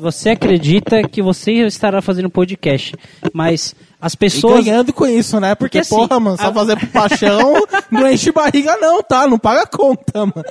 você acredita que você estará fazendo podcast, mas as pessoas. E ganhando com isso, né? Porque, Porque, assim, porra, mano, só a- fazer por paixão não enche barriga não, tá? Não paga conta, mano.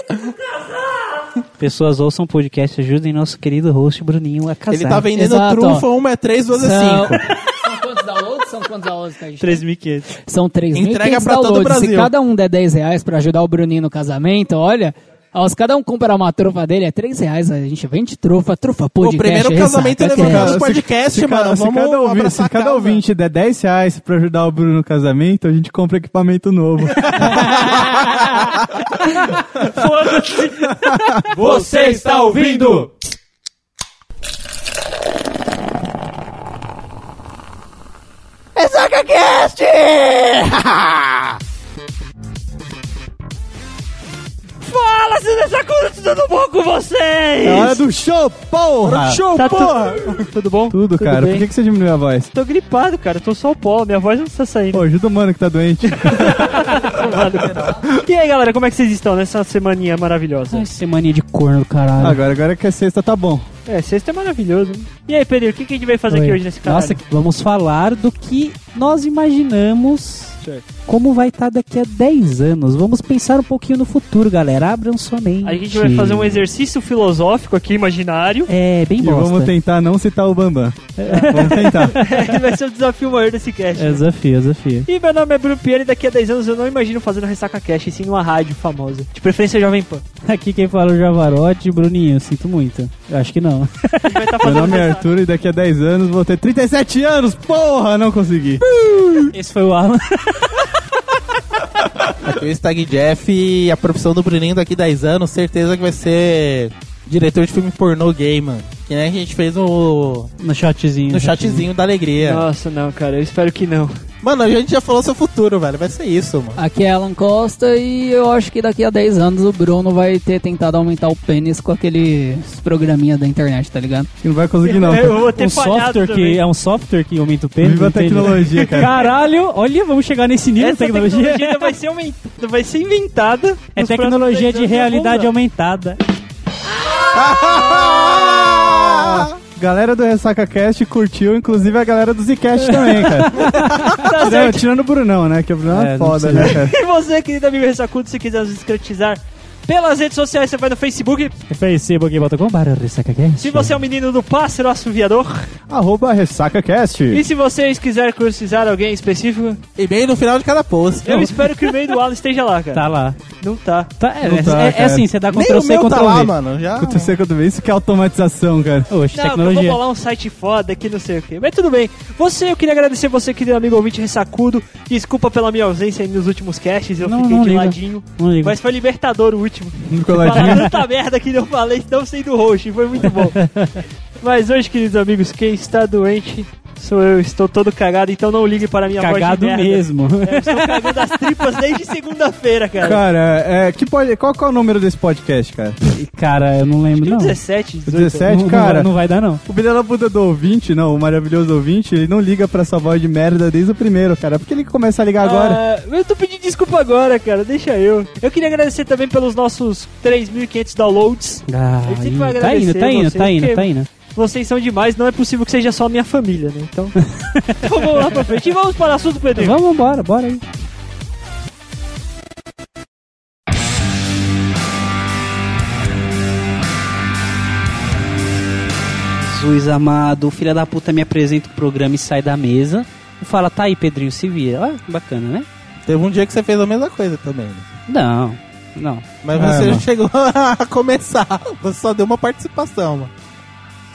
Pessoas ouçam podcast, ajudem nosso querido host Bruninho a casar. Ele tá vendendo Exato, trufa, uma é 3, duas é São... 5. São quantos downloads? São quantos downloads que a gente 3.500. São 3.500 Entrega pra todo o downloads. Se Brasil. cada um der 10 reais pra ajudar o Bruninho no casamento, olha... ó, se cada um comprar uma trufa dele, é 3 reais. A gente vende trufa, trufa O podcast. primeiro ressaca, casamento cast. levantado no podcast, se, mano. cada, se Vamos cada, ouvi- abraçar se cada ouvinte der 10 reais pra ajudar o Bruno no casamento, a gente compra equipamento novo. Você está ouvindo? EsagaCast! Fala, se dessa coisa, tudo bom com vocês? É hora do show, porra! Show, Tá tu- porra! Tudo bom? Tudo, cara. bem? Por que, que você diminuiu a voz? Tô gripado, cara. Tô só o pó. Minha voz não está saindo. Pô, ajuda o mano que tá doente. E aí, galera, como é que vocês estão nessa semaninha maravilhosa? Ai, semaninha de corno do caralho. agora, agora que é sexta, tá bom. É, sexta é maravilhoso. E aí, Pedro, o que, que a gente vai fazer aqui Oi. hoje nesse canal? Nossa, vamos falar do que nós imaginamos como vai estar daqui a 10 anos. Vamos pensar um pouquinho no futuro, galera. Abram sua mente. A gente vai fazer um exercício filosófico aqui, imaginário. É, bem E bosta. vamos tentar não citar o Bambam. vamos tentar. Esse vai ser o desafio maior desse cast. É desafio, desafio. E meu nome é Bruno e daqui a 10 anos eu não imagino fazendo Ressaca Cash, e sim numa rádio famosa. De preferência Jovem Pan. Aqui quem fala é o Javarote, Bruninho, sinto muito. Eu acho que não. Estar Meu nome é Arthur e daqui a 10 anos vou ter 37 anos. Porra, não consegui. Esse foi o Alan. Aqui é o Stag Jeff e a profissão do Bruninho daqui 10 anos, certeza que vai ser diretor de filme pornô gay, mano. Que nem a gente fez no, No shotzinho. no chatzinho da alegria. Nossa, não, cara, eu espero que não. Mano, a gente já falou seu futuro, velho. Vai ser isso, mano. Aqui é Alan Costa e eu acho que daqui a 10 anos o Bruno vai ter tentado aumentar o pênis com aqueles programinha da internet, tá ligado? Que não vai conseguir, não. Eu vou ter Um software também. que é um software que aumenta o pênis. Viva a tecnologia, cara. Caralho, olha, vamos chegar nesse nível Essa de tecnologia. tecnologia vai ser, aumentada, vai ser inventada. É tecnologia de 10 anos, realidade aumentada. Galera do Ressaca Cast curtiu, inclusive a galera do Zcast também, cara. Não, tirando o Brunão, né? Que o Brunão é, É, não foda, né, cara? E você, querido amigo Ressacudo, se quiser nos escrotizar pelas redes sociais, você vai no Facebook. facebook.com.br ressacacast. Se você é um menino do pássaro assoviador. Arroba RessacaCast. E se vocês quiserem cursizar alguém específico, E bem no final de cada post. eu espero que o e-mail do Alan esteja lá, cara. Tá lá. Não tá. Tá, é, Não tá, é- é cara. assim, você dá Nem Ctrl o C, meu Ctrl tá lá, V. mano. Já... Aconteceu quando vê isso que é automatização, cara. Oxe, Não, eu vou tecnologia. bolar um site foda que não sei o que. Mas tudo bem. Você, eu queria agradecer você, querido amigo ouvinte ressacudo. Desculpa pela minha ausência aí nos últimos casts, eu Não, fiquei não de liga. ladinho. Não liga. Mas foi libertador o último. No Falar coladinho. tanta merda que eu falei, não sendo host, foi muito bom. Mas hoje, queridos amigos, quem está doente sou eu. Estou todo cagado, então não ligue para a minha Cagado voz merda. mesmo. É, eu estou cagando as tripas desde segunda-feira, cara. Cara, é, que pode, qual que é o número desse podcast, cara? Cara, eu não lembro, não. 17, 18. 17, Não- não cara. vai- Não vai dar, não. O filho da puta do ouvinte, não, o maravilhoso ouvinte, ele não liga pra essa voz de merda desde o primeiro, cara. Por que ele começa a ligar agora? Ah, eu tô pedindo desculpa agora, cara. Deixa eu. Eu queria agradecer também pelos nossos 3.500 downloads. Ah, tá indo, tá indo, tá indo, tá indo. Vocês são demais, não é possível que seja só a minha família, né? Então, então vamos lá pra frente. E vamos para o assunto, Pedro. Vamos embora, bora aí. Jesus amado, o filho da puta me apresenta o programa e sai da mesa e fala, tá aí, Pedrinho, se vira. Olha que bacana, né? Teve um dia que você fez a mesma coisa também. né? Não, não. Mas Ah, você mano. não chegou a começar. Você só deu uma participação, mano.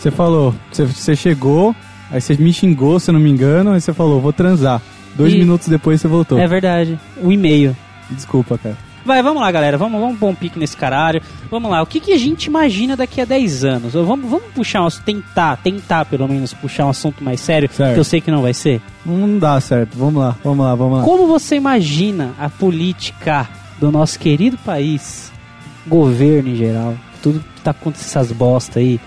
Você falou, você, você chegou, aí você me xingou, se eu não me engano, aí você falou, vou transar. Dois E- minutos depois você voltou. É verdade. O e-mail. Desculpa, cara. Vai, vamos lá, galera. Vamos, vamos pôr um pique nesse caralho. Vamos lá. O que, que a gente imagina daqui a 10 anos? Ou Vamos, vamos puxar um assunto, tentar, tentar pelo menos puxar um assunto mais sério, Certo. que eu sei que não vai ser. Não dá certo. Vamos lá, vamos lá, vamos lá. Como você imagina a política do nosso querido país, governo em geral, tudo que tá acontecendo essas bosta aí,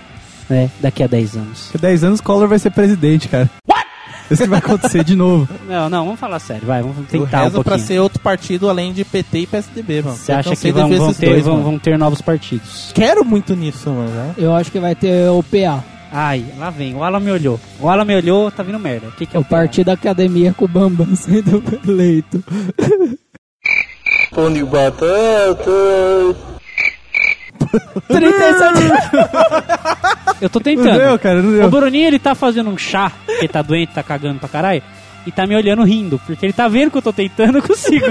né, daqui a 10 anos? Daqui a 10 anos Collor vai ser presidente, cara. What? Isso que vai acontecer de novo. Não, não, vamos falar sério, vai, vamos Eu tentar um rezo pra pouquinho. ser outro partido além de PT e PSDB, mano. Você Eu acha cansei que vão, vão ter, dois, vão, vão ter novos partidos? Quero muito nisso, mano. né? Eu acho que vai ter o PA. Ai, lá vem. O Alan me olhou. O Alan me olhou, tá vindo merda. O que, que é Eu o pior? parti da academia com o Bambam sendo eleito. Pão de batata. 37 Eu tô Não tentando. deu, cara, não O deu. Bruninho, ele tá fazendo um chá, porque ele tá doente, tá cagando pra caralho, e tá me olhando rindo, porque ele tá vendo que eu tô tentando, eu consigo.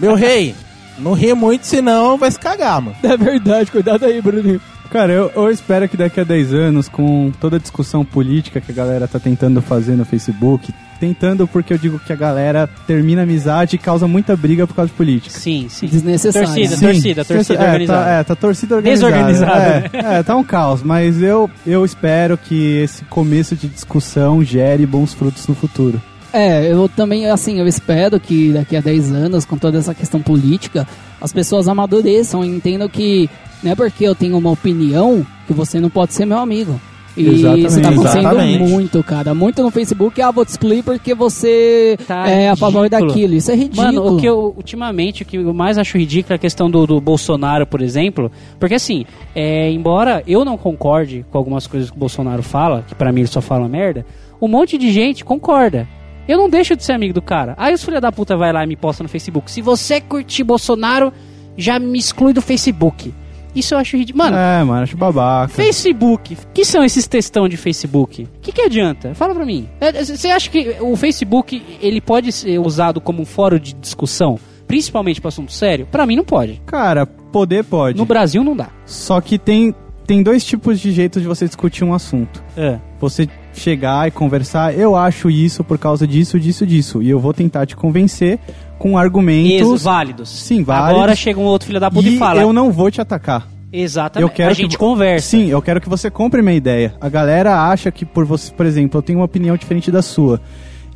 Meu rei, não ri muito, senão vai se cagar, mano. É verdade, cuidado aí, Bruninho. Cara, eu, eu espero que daqui a 10 anos, com toda a discussão política que a galera tá tentando fazer no Facebook, tentando porque eu digo que a galera termina a amizade e causa muita briga por causa de política. sim, sim. Desnecessário. Torcida, Sim. torcida, torcida é, organizada. Tá, é, tá torcida organizada. Desorganizada, É, é, tá um caos, mas eu, eu espero que esse começo de discussão gere bons frutos no futuro. É, eu também, assim, eu espero que daqui a 10 anos, com toda essa questão política, as pessoas amadureçam e entendam que não é porque eu tenho uma opinião que você não pode ser meu amigo. E Exatamente. isso tá acontecendo Exatamente. muito, cara. Muito no Facebook, ah, vou te excluir porque você Tá é a favor ridículo. daquilo. Isso é ridículo. Mano, o que eu, ultimamente, o que eu mais acho ridículo é a questão do, do Bolsonaro, por exemplo. Porque assim, é, embora eu não concorde com algumas coisas que o Bolsonaro fala, que pra mim ele só fala merda, um monte de gente concorda. Eu não deixo de ser amigo do cara. Aí os filha da puta vai lá e me posta no Facebook. Se você curtir Bolsonaro, já me exclui do Facebook. Isso eu acho ridículo. Mano, É, mano, acho babaca. Facebook, que são esses textão de Facebook? O que, que adianta? Fala pra mim. Você acha que o Facebook ele pode ser usado como um fórum de discussão, principalmente para assunto sério? Pra mim não pode. Cara, poder pode. No Brasil não dá. Só que tem, tem dois tipos de jeitos de você discutir um assunto. É. Você chegar e conversar, eu acho isso por causa disso, disso, disso. E eu vou tentar te convencer com argumentos. válidos. Sim, válidos. Agora chega um outro filho da puta e, e fala. eu não vou te atacar. Exatamente. Eu quero a que gente vo- conversa. Sim, eu quero que você compre minha ideia. A galera acha que por você, por exemplo, eu tenho uma opinião diferente da sua.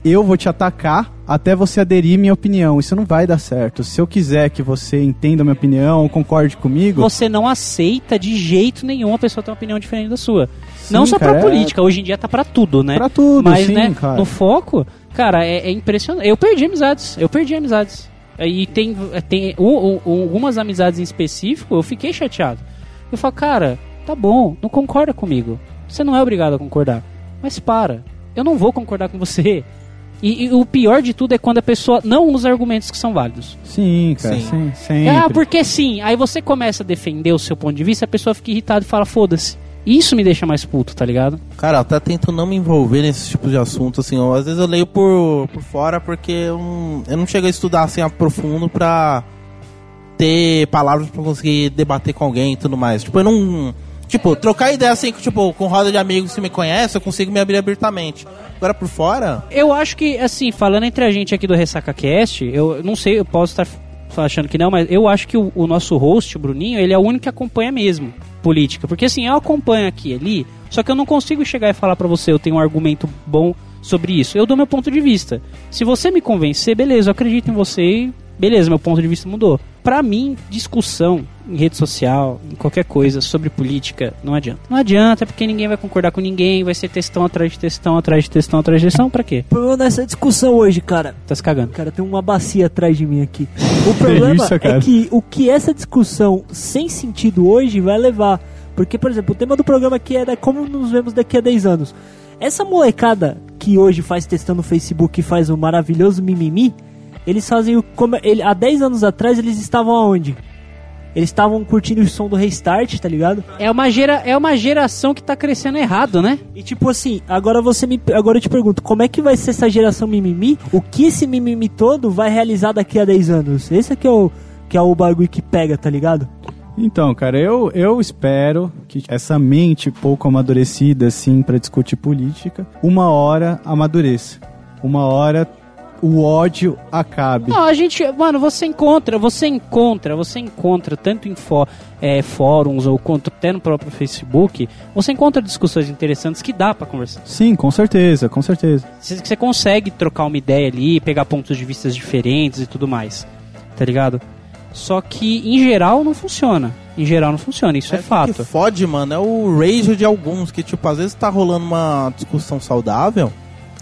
Eu vou te atacar até você aderir minha opinião. Isso não vai dar certo. Se eu quiser que você entenda minha opinião, concorde comigo, Você não aceita de jeito nenhum a pessoa ter uma opinião diferente da sua. Sim, não só cara, pra é- política, hoje em dia tá pra tudo, né? pra tudo, Mas, sim, né, cara. no foco, cara, é, é impressionante. Eu perdi amizades, eu perdi amizades. E tem, tem um- um- algumas amizades em específico, eu fiquei chateado. Eu falo, cara, tá bom, não concorda comigo. Você não é obrigado a concordar. Mas para, eu não vou concordar com você. E, e o pior de tudo é quando a pessoa não usa argumentos que são válidos. Sim, cara, Sim. sim, sempre. Ah, porque sim. Aí você começa a defender o seu ponto de vista, a pessoa fica irritada e fala, foda-se. Isso me deixa mais puto, tá ligado? Cara, eu até tento não me envolver nesse tipo de assunto, assim, ó. às vezes eu leio por, por fora porque eu não, eu não chego a estudar assim a profundo pra ter palavras pra conseguir debater com alguém e tudo mais. Tipo, eu não. Tipo, trocar ideia assim, tipo, com roda de amigos que me conhecem, eu consigo me abrir abertamente. Agora por fora, Eu acho que, assim, falando entre a gente aqui do Ressaca Cast, eu não sei, eu posso estar achando que não, mas eu acho que o, o nosso host, o Bruninho, ele é o único que acompanha mesmo política. Porque, assim, eu acompanho aqui e ali, só que eu não consigo chegar e falar pra você, eu tenho um argumento bom sobre isso. Eu dou meu ponto de vista. Se você me convencer, beleza, eu acredito em você e beleza, meu ponto de vista mudou. Pra mim, discussão em rede social, em qualquer coisa sobre política, não adianta. Não adianta porque ninguém vai concordar com ninguém, vai ser textão atrás de textão, atrás de textão, atrás de textão, pra quê? O problema dessa discussão hoje, cara. Tá se cagando. Cara, tem uma bacia atrás de mim aqui. O problema isso, cara? é que o que essa discussão sem sentido hoje vai levar. Porque, por exemplo, o tema do programa aqui era como nos vemos daqui a 10 anos. Essa molecada que hoje faz testando no Facebook e faz o maravilhoso mimimi, eles fazem o. Como, ele, há 10 anos atrás eles estavam aonde? Eles estavam curtindo o som do restart, tá ligado? É uma, gera, é uma geração que tá crescendo errado, né? E tipo assim, agora você me. Agora eu te pergunto, como é que vai ser essa geração mimimi? O que esse mimimi todo vai realizar daqui a 10 anos? Esse aqui é o, que é o bagulho que pega, tá ligado? Então, cara, eu, eu espero que essa mente pouco amadurecida, assim, pra discutir política, uma hora amadureça. Uma hora o ódio acabe. Não, a gente, mano, você encontra, você encontra, você encontra tanto em fó- é, fóruns ou quanto até no próprio Facebook, você encontra discussões interessantes que dá pra conversar. Sim, com certeza, com certeza. Você, você consegue trocar uma ideia ali, pegar pontos de vista diferentes e tudo mais, tá ligado? Só que em geral não funciona. Em geral não funciona, isso é, O que fato. fode, mano, é o rage de alguns que, tipo, às vezes tá rolando uma discussão saudável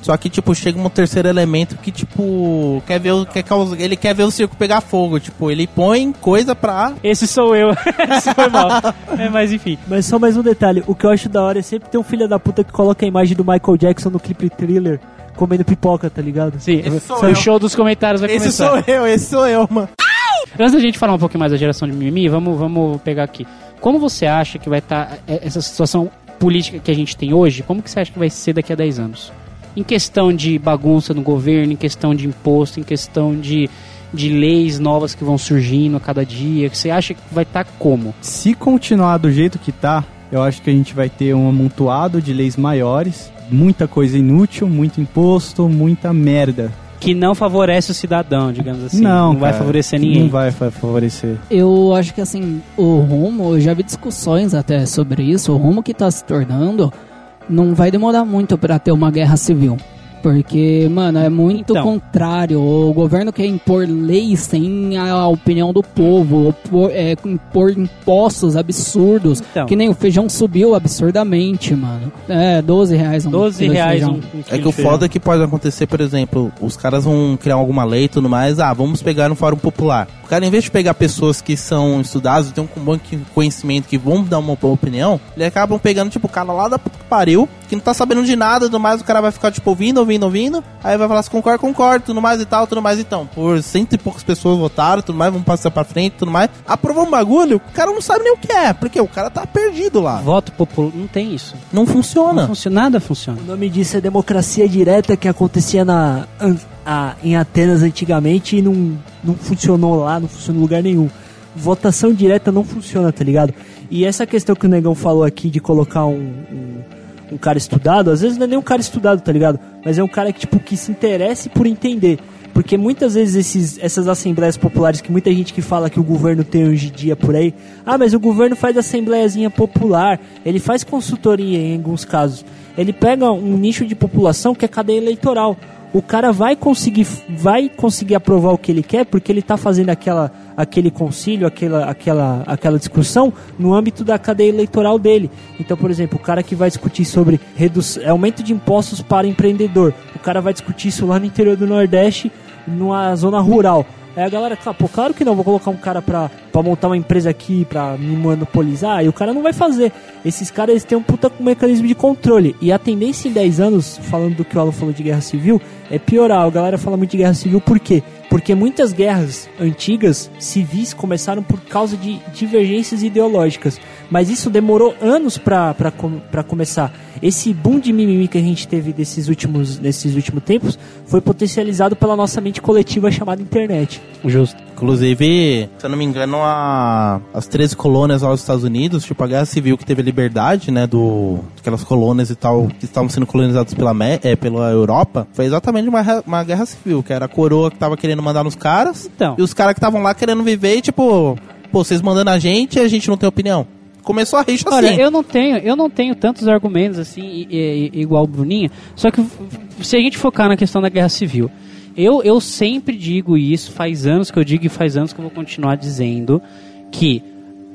Só que, tipo, chega um terceiro elemento que, tipo, quer ver o, quer causar, ele quer ver o circo pegar fogo. Tipo, ele põe coisa pra. Esse sou eu. Esse foi mal. É, mas enfim. Mas só mais um detalhe, o que eu acho da hora é sempre ter um filho da puta que coloca a imagem do Michael Jackson no clipe thriller comendo pipoca, tá ligado? Sim, Esse sou o show dos comentários vai Esse começar. sou eu, esse sou eu, mano. Antes da gente falar um pouquinho mais da geração de mimimi, vamos, vamos pegar aqui. Como você acha que vai estar essa situação política que a gente tem hoje? Como que você acha que vai ser daqui a 10 anos? Em questão de bagunça no governo, em questão de imposto, em questão de, de leis novas que vão surgindo a cada dia, que você acha que vai estar como? Se continuar do jeito que tá, eu acho que a gente vai ter um amontoado de leis maiores, muita coisa inútil, muito imposto, muita merda. Que não favorece o cidadão, digamos assim. não, vai cara, favorecer ninguém. Não vai fa- favorecer. Eu acho que assim, o rumo, eu já vi discussões até sobre isso, o rumo que tá se tornando não vai demorar muito pra ter uma guerra civil. Porque, mano, é muito Então. contrário. O governo quer impor leis sem a opinião do povo, opor- é, impor impostos absurdos. Então. Que nem o feijão subiu absurdamente, mano. É, 12 reais um 12 quilo de reais feijão. um, um É que o foda é que pode acontecer, por exemplo, os caras vão criar alguma lei e tudo mais, ah, vamos pegar um fórum popular. O cara, em vez de pegar pessoas que são estudadas, têm um bom conhecimento, que vão dar uma boa opinião, eles acabam pegando, tipo, o cara lá da puta que pariu, que não tá sabendo de nada tudo mais, o cara vai ficar, tipo, ouvindo, ouvindo, ouvindo, aí vai falar assim, concordo, concordo, tudo mais e tal, tudo mais então. Por cento e poucas pessoas votaram, tudo mais, vamos passar pra frente, tudo mais. Aprovou um bagulho, o cara não sabe nem o que é, porque o cara tá perdido lá. Voto popular. Não tem isso. Não funciona. Não funciona, nada funciona. O nome disso é democracia direta que acontecia na, a- em Atenas antigamente e não, não funcionou lá, não funcionou em lugar nenhum. Votação direta não funciona, tá ligado? E essa questão que o Negão falou aqui de colocar um, um, um cara estudado, às vezes não é nem um cara estudado, tá ligado? Mas é um cara que, tipo, que se interesse por entender. Porque muitas vezes esses, essas assembleias populares que muita gente que fala que o governo tem hoje em dia por aí, ah, mas o governo faz assembleiazinha popular, ele faz consultoria em alguns casos. Ele pega um nicho de população que é cadeia eleitoral. O cara vai conseguir, vai conseguir aprovar o que ele quer porque ele está fazendo aquela, aquele concílio, aquela, aquela, aquela discussão no âmbito da cadeia eleitoral dele. Então, por exemplo, o cara que vai discutir sobre aumento de impostos para empreendedor, o cara vai discutir isso lá no interior do Nordeste, numa zona rural. Aí a galera, "Claro, pô, claro que não, vou colocar um cara pra, pra montar uma empresa aqui, pra me monopolizar, e o cara não vai fazer. Esses caras eles têm um puta mecanismo de controle. E a tendência em 10 anos, falando do que o Alan falou de guerra civil, é piorar. A galera fala muito de guerra civil por quê? Porque muitas guerras antigas, civis, começaram por causa de divergências ideológicas. Mas isso demorou anos pra começar. Esse boom de mimimi que a gente teve desses últimos, nesses últimos tempos foi potencializado pela nossa mente coletiva chamada internet. Justo. Inclusive, se eu não me engano, a, as 13 colônias aos Estados Unidos, tipo a guerra civil que teve a liberdade, né, do aquelas colônias e tal que estavam sendo colonizadas pela, é, pela Europa, foi exatamente uma, uma guerra civil, que era a coroa que tava querendo mandar nos caras Então. e os caras que estavam lá querendo viver e tipo, pô, vocês mandando a gente e a gente não tem opinião. Começou a rixa Olha, assim. eu não tenho, eu não tenho tantos argumentos assim igual o Bruninho, só que se a gente focar na questão da guerra civil, eu, eu sempre digo isso, faz anos que eu digo e faz anos que eu vou continuar dizendo que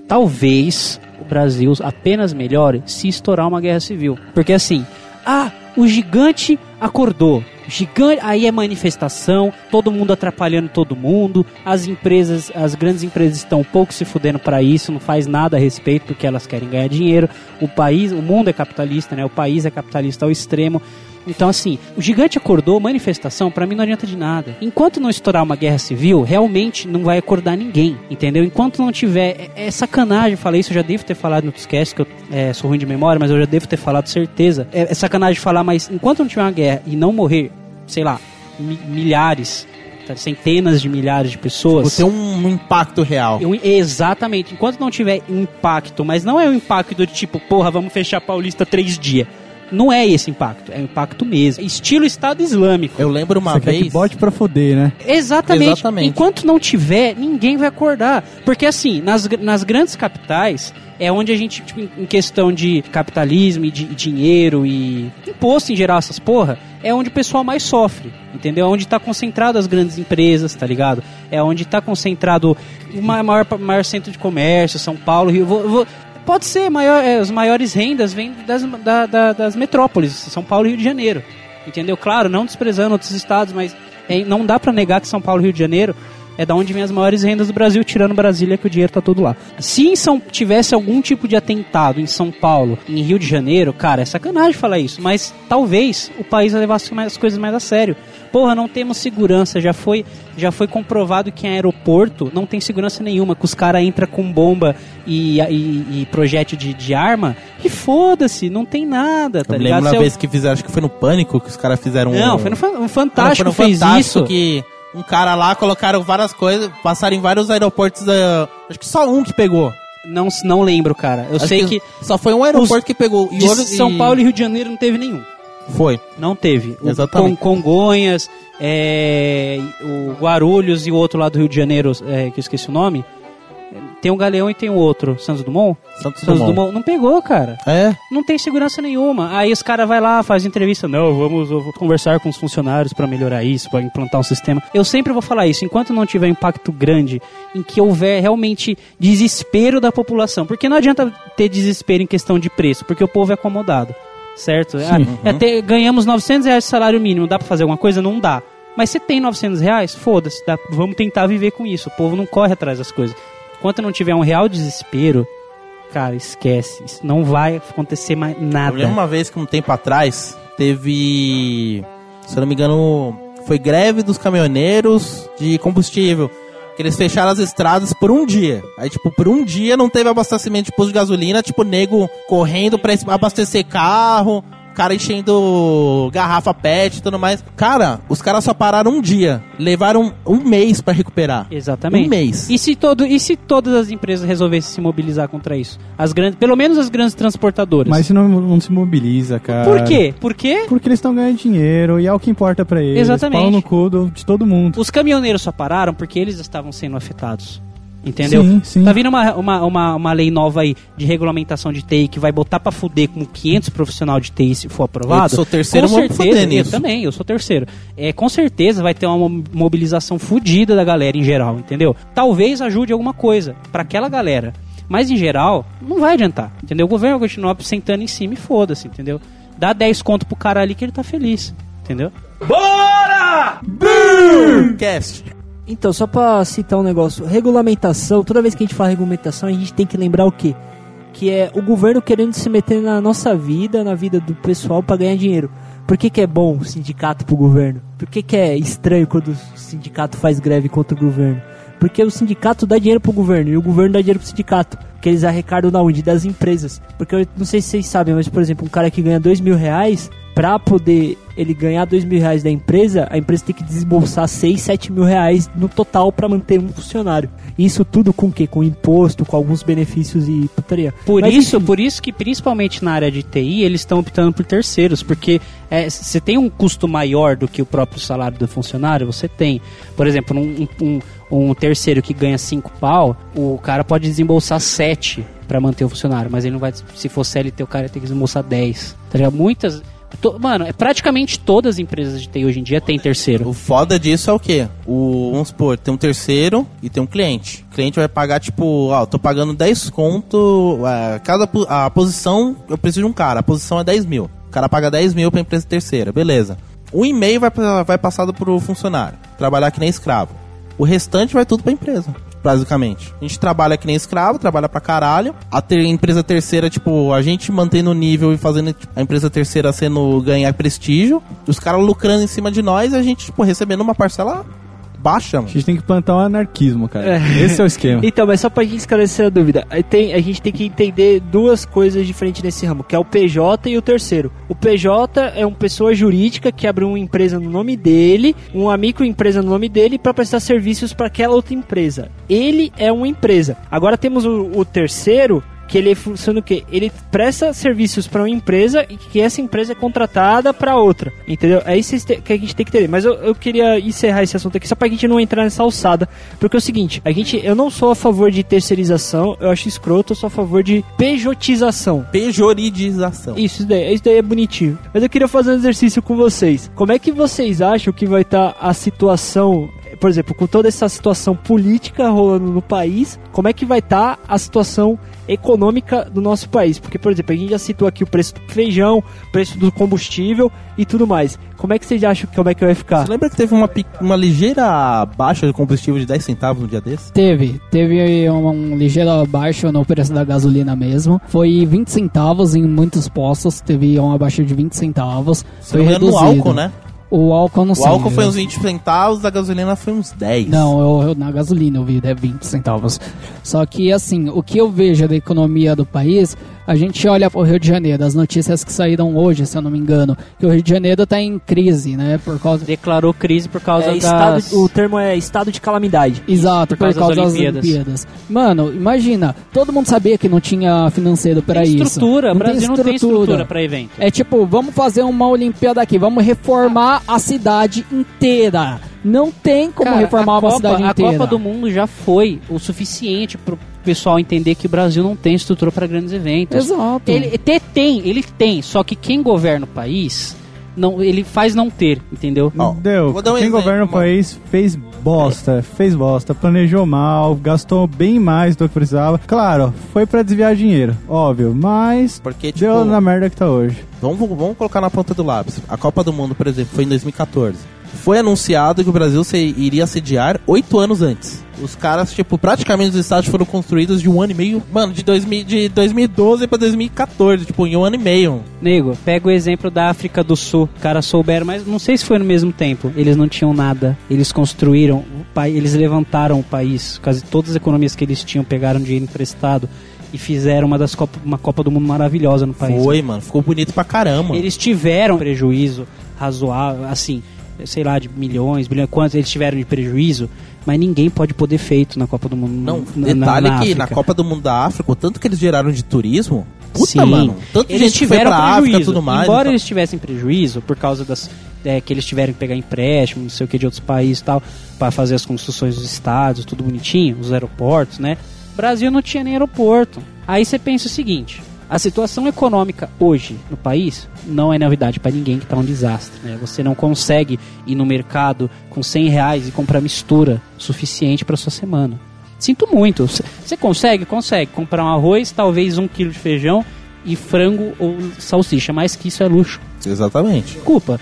talvez o Brasil apenas melhore se estourar uma guerra civil. Porque assim, ah, o gigante acordou. Gigante, aí é manifestação, todo mundo atrapalhando todo mundo, as empresas, as grandes empresas estão um pouco se fudendo para isso, não faz nada a respeito porque elas querem ganhar dinheiro. O país, o mundo é capitalista, né? O país é capitalista ao extremo. Então, assim, o gigante acordou, manifestação, pra mim não adianta de nada. Enquanto não estourar uma guerra civil, realmente não vai acordar ninguém, entendeu? Enquanto não tiver. É, é sacanagem, eu falei isso, eu já devo ter falado no podcast, que eu é, sou ruim de memória, mas eu já devo ter falado certeza. É, é sacanagem falar, mas enquanto não tiver uma guerra e não morrer, sei lá, mi- milhares, tá, centenas de milhares de pessoas. Você tem um impacto real. Eu- exatamente. Enquanto não tiver impacto, mas não é o impacto do tipo, porra, vamos fechar Paulista três dias. Não é esse impacto, é o impacto mesmo. Estilo Estado Islâmico. Eu lembro uma Você quer que vez. bote pra foder, né? Exatamente. Exatamente. Enquanto não tiver, ninguém vai acordar. Porque assim, nas, nas grandes capitais, é onde a gente, tipo, em- questão de capitalismo e de e dinheiro e imposto em geral, essas porra, é onde o pessoal mais sofre. Entendeu? É onde está concentrado as grandes empresas, tá ligado? É onde está concentrado o ma- maior, maior centro de comércio, São Paulo, Rio. vou- vou- pode ser, maior, é, as maiores rendas vêm das, da- da- das metrópoles, São Paulo e Rio de Janeiro. Entendeu? Claro, não desprezando outros estados, mas é, não dá pra negar que São Paulo e Rio de Janeiro é da onde vem as maiores rendas do Brasil, tirando Brasília, que o dinheiro tá todo lá. Se São, tivesse algum tipo de atentado em São Paulo, em Rio de Janeiro, cara, é sacanagem falar isso, mas talvez o país levasse mais, as coisas mais a sério. Porra, não temos segurança, já foi, já foi comprovado que em aeroporto não tem segurança nenhuma, que os caras entram com bomba e, e, e projétil de, de arma, e foda-se, não tem nada, tá eu ligado? lembro uma eu- vez que fizeram, acho que foi no Pânico, que os caras fizeram Não, um... foi no um Fantástico foi no fez Fantástico isso. que um cara lá colocaram várias coisas, passaram em vários aeroportos, da- acho que só um que pegou. Não, não lembro, cara. Eu Acho sei que, só foi um aeroporto que pegou. de outro- São Paulo e Rio de Janeiro não teve nenhum. Foi. Não teve. O Exatamente. Con- Congonhas, é, o Guarulhos e o outro lá do Rio de Janeiro, é, que eu esqueci o nome. Tem um Galeão e tem o outro, Santos Dumont. Santos Santos Dumont. Dumont não pegou, cara. É? Não tem segurança nenhuma. Aí os caras vai lá, faz entrevista. Não, vamos conversar com os funcionários pra melhorar isso, pra implantar um sistema. Eu sempre vou falar isso. Enquanto não tiver impacto grande, em que houver realmente desespero da população. Porque não adianta ter desespero em questão de preço, porque o povo é acomodado. Certo? Ah, é até ganhamos 900 reais de salário mínimo. Dá pra fazer alguma coisa? Não dá. Mas se tem 900 reais, foda-se. dá- Vamos tentar viver com isso. O povo não corre atrás das coisas. Enquanto não tiver um real desespero, cara, esquece. Isso não vai acontecer mais Eu nada. lembro uma vez que um tempo atrás teve, se eu não me engano, foi greve dos caminhoneiros de combustível. Que eles fecharam as estradas por um dia. Aí, tipo, por um dia não teve abastecimento de posto de gasolina, tipo, nego correndo pra abastecer carro, cara enchendo garrafa PET e tudo mais. Cara, os caras só pararam um dia. Levaram um mês pra recuperar. Exatamente. Um mês. E se, todo, e se todas as empresas resolvessem se mobilizar contra isso? As grandes, pelo menos as grandes transportadoras. Mas se não, não se mobiliza, cara. Por quê? Por quê? Porque eles estão ganhando dinheiro e é o que importa pra eles. Exatamente. Pau no cu do- de todo mundo. Os caminhoneiros só pararam porque eles estavam sendo afetados. Entendeu? Sim, sim. Tá vindo uma, uma, uma, uma lei nova aí de regulamentação de TI que vai botar pra fuder com 500 profissionais de TI se for aprovado. Eu sou terceiro, com certeza, fuder eu também, eu sou terceiro. É, com certeza vai ter uma mo- mobilização fudida da galera em geral, entendeu? Talvez ajude alguma coisa pra aquela galera. Mas em geral, não vai adiantar, entendeu? O governo vai continuar sentando em cima e foda-se, entendeu? Dá 10 conto pro cara ali que ele tá feliz, entendeu? Cast. Então, só pra citar um negócio, regulamentação, toda vez que a gente fala regulamentação, a gente tem que lembrar o quê? Que é o governo querendo se meter na nossa vida, na vida do pessoal pra ganhar dinheiro. Por que, que é bom o sindicato pro governo? Por que, que é estranho quando o sindicato faz greve contra o governo? Porque o sindicato dá dinheiro pro governo e o governo dá dinheiro pro sindicato. Que eles arrecadam da onde? Das empresas. Porque eu não sei se vocês sabem, mas por exemplo, um cara que ganha dois mil reais, pra poder ele ganhar dois mil reais da empresa, a empresa tem que desembolsar 6, 7 mil reais no total pra manter um funcionário. Isso tudo com o quê? Com imposto, com alguns benefícios e putaria. Por Mas, isso, enfim, por isso que principalmente na área de TI eles estão optando por terceiros, porque é, você tem um custo maior do que o próprio salário do funcionário, você tem. Por exemplo, um, um, um terceiro que ganha 5 pau, o cara pode desembolsar 7 para manter o funcionário, mas ele não vai. Se for CLT, o cara tem que desembolsar 10. Tá ligado? Muitas. Mano, é praticamente todas as empresas de TI hoje em dia têm terceiro. O foda disso é o quê? O, vamos supor, tem um terceiro e tem um cliente. O cliente vai pagar, tipo, ó, tô pagando 10 conto. é, cada a posição, eu preciso de um cara, a posição é 10 mil. O cara paga 10 mil pra empresa terceira, beleza. Um e-mail vai, vai passado pro funcionário, trabalhar que nem escravo. O restante vai tudo pra empresa. Basicamente. A gente trabalha que nem escravo, trabalha pra caralho. A ter- empresa terceira, tipo, a gente mantendo o nível e fazendo tipo, a empresa terceira sendo ganhar prestígio. Os caras lucrando em cima de nós e a gente, tipo, recebendo uma parcela baixa, A mano. gente tem que plantar um anarquismo, cara. Esse é o esquema. Então, mas só pra gente esclarecer a dúvida, aí tem, a gente tem que entender duas coisas diferentes nesse ramo, que é o PJ e o terceiro. O PJ é uma pessoa jurídica que abre uma empresa no nome dele, uma microempresa no nome dele para prestar serviços para aquela outra empresa. Ele é uma empresa. Agora temos o, o terceiro que ele funciona o quê? Ele presta serviços para uma empresa e que essa empresa é contratada para outra, entendeu? É isso que a gente tem que entender. Mas eu, eu queria encerrar esse assunto aqui só pra gente não entrar nessa alçada, porque é o seguinte, a gente, eu não sou a favor de terceirização, eu acho escroto, eu sou a favor de pejotização. Pejoridização. Isso daí, isso daí é bonitinho. Mas eu queria fazer um exercício com vocês. Como é que vocês acham que vai estar a situação por exemplo, com toda essa situação política rolando no país, como é que vai estar a situação econômica do nosso país? Porque, por exemplo, a gente já citou aqui o preço do feijão, preço do combustível e tudo mais. Como é que vocês acham que como é que vai ficar? Você lembra que teve uma, uma ligeira baixa de combustível de 10 centavos no dia desse? Teve, teve um, um ligeiro baixo no preço da gasolina mesmo. Foi 20 centavos em muitos postos, teve uma baixa de 20 centavos. Foi engano, no reduzido. álcool, né? O álcool não O sei. álcool foi uns 20 centavos, a gasolina foi uns 10. Não, eu, eu- na gasolina eu vi, é 20 centavos. Só que, assim, o que eu vejo da economia do país, a gente olha pro Rio de Janeiro, as notícias que saíram hoje, se eu não me engano, que o Rio de Janeiro tá em crise, né, por causa... Declarou crise por causa É, das... estado, o termo é estado de calamidade. Exato, por por causa causa, das das Olimpíadas. Olimpíadas. Mano, imagina, todo mundo sabia que não tinha financeiro Tem isso. estrutura, o Não Brasil não tem estrutura pra evento. É tipo, vamos fazer uma Olimpíada aqui, vamos reformar a cidade inteira. Não tem como Cara, reformar a uma Copa, cidade A inteira. Copa do Mundo já foi o suficiente pro pessoal entender que o Brasil não tem estrutura para grandes eventos. Exato. Ele te- tem, ele tem, só que quem governa o país, não, ele faz não ter, entendeu? Ó, Deu. vou dar um Quem exemplo, governa o país fez bosta, fez bosta, planejou mal, gastou bem mais do que precisava. Claro, foi pra desviar dinheiro, óbvio, mas Porque, tipo, deu na merda que tá hoje. vamos, vamos colocar na ponta do lápis. A Copa do Mundo, por exemplo, foi em 2014. Foi anunciado que o Brasil se, iria sediar oito anos antes. Os caras, tipo, praticamente os estádios foram construídos de um ano e meio. Mano, de, 2000, de 2012 pra 2014, tipo, em um ano e meio. Nego, pega o exemplo da África do Sul. Os caras souberam, mas não sei se foi no mesmo tempo. Eles não tinham nada. Eles construíram, eles levantaram o país. Quase todas as economias que eles tinham pegaram dinheiro emprestado e fizeram uma das Copa, uma Copa do Mundo maravilhosa no país. Foi, mano. Ficou bonito pra caramba. Eles tiveram prejuízo razoável, assim, sei lá, de milhões, bilhões, quantos eles tiveram de prejuízo, mas ninguém pode poder feito na Copa do Mundo. Não, na- detalhe na que na. Copa do Mundo da África, o tanto que eles geraram de turismo. Puta, Sim. mano. Tanto eles gente que foi tiveram pra prejuízo. África tudo mais. Embora então. eles tivessem prejuízo por causa das é, que eles tiveram que pegar empréstimo, não sei o que de outros países e tal, para fazer as construções dos estádios, tudo bonitinho, os aeroportos, né? O Brasil não tinha nem aeroporto. Aí você pensa o seguinte: a situação econômica hoje no país não é novidade para ninguém que tá um desastre. Né? Você não consegue ir no mercado com 100 reais e comprar mistura suficiente para sua semana. Sinto muito. Você- consegue? Consegue. Comprar um arroz, talvez um quilo de feijão e frango ou salsicha. Mais que isso é luxo. Exatamente. Desculpa.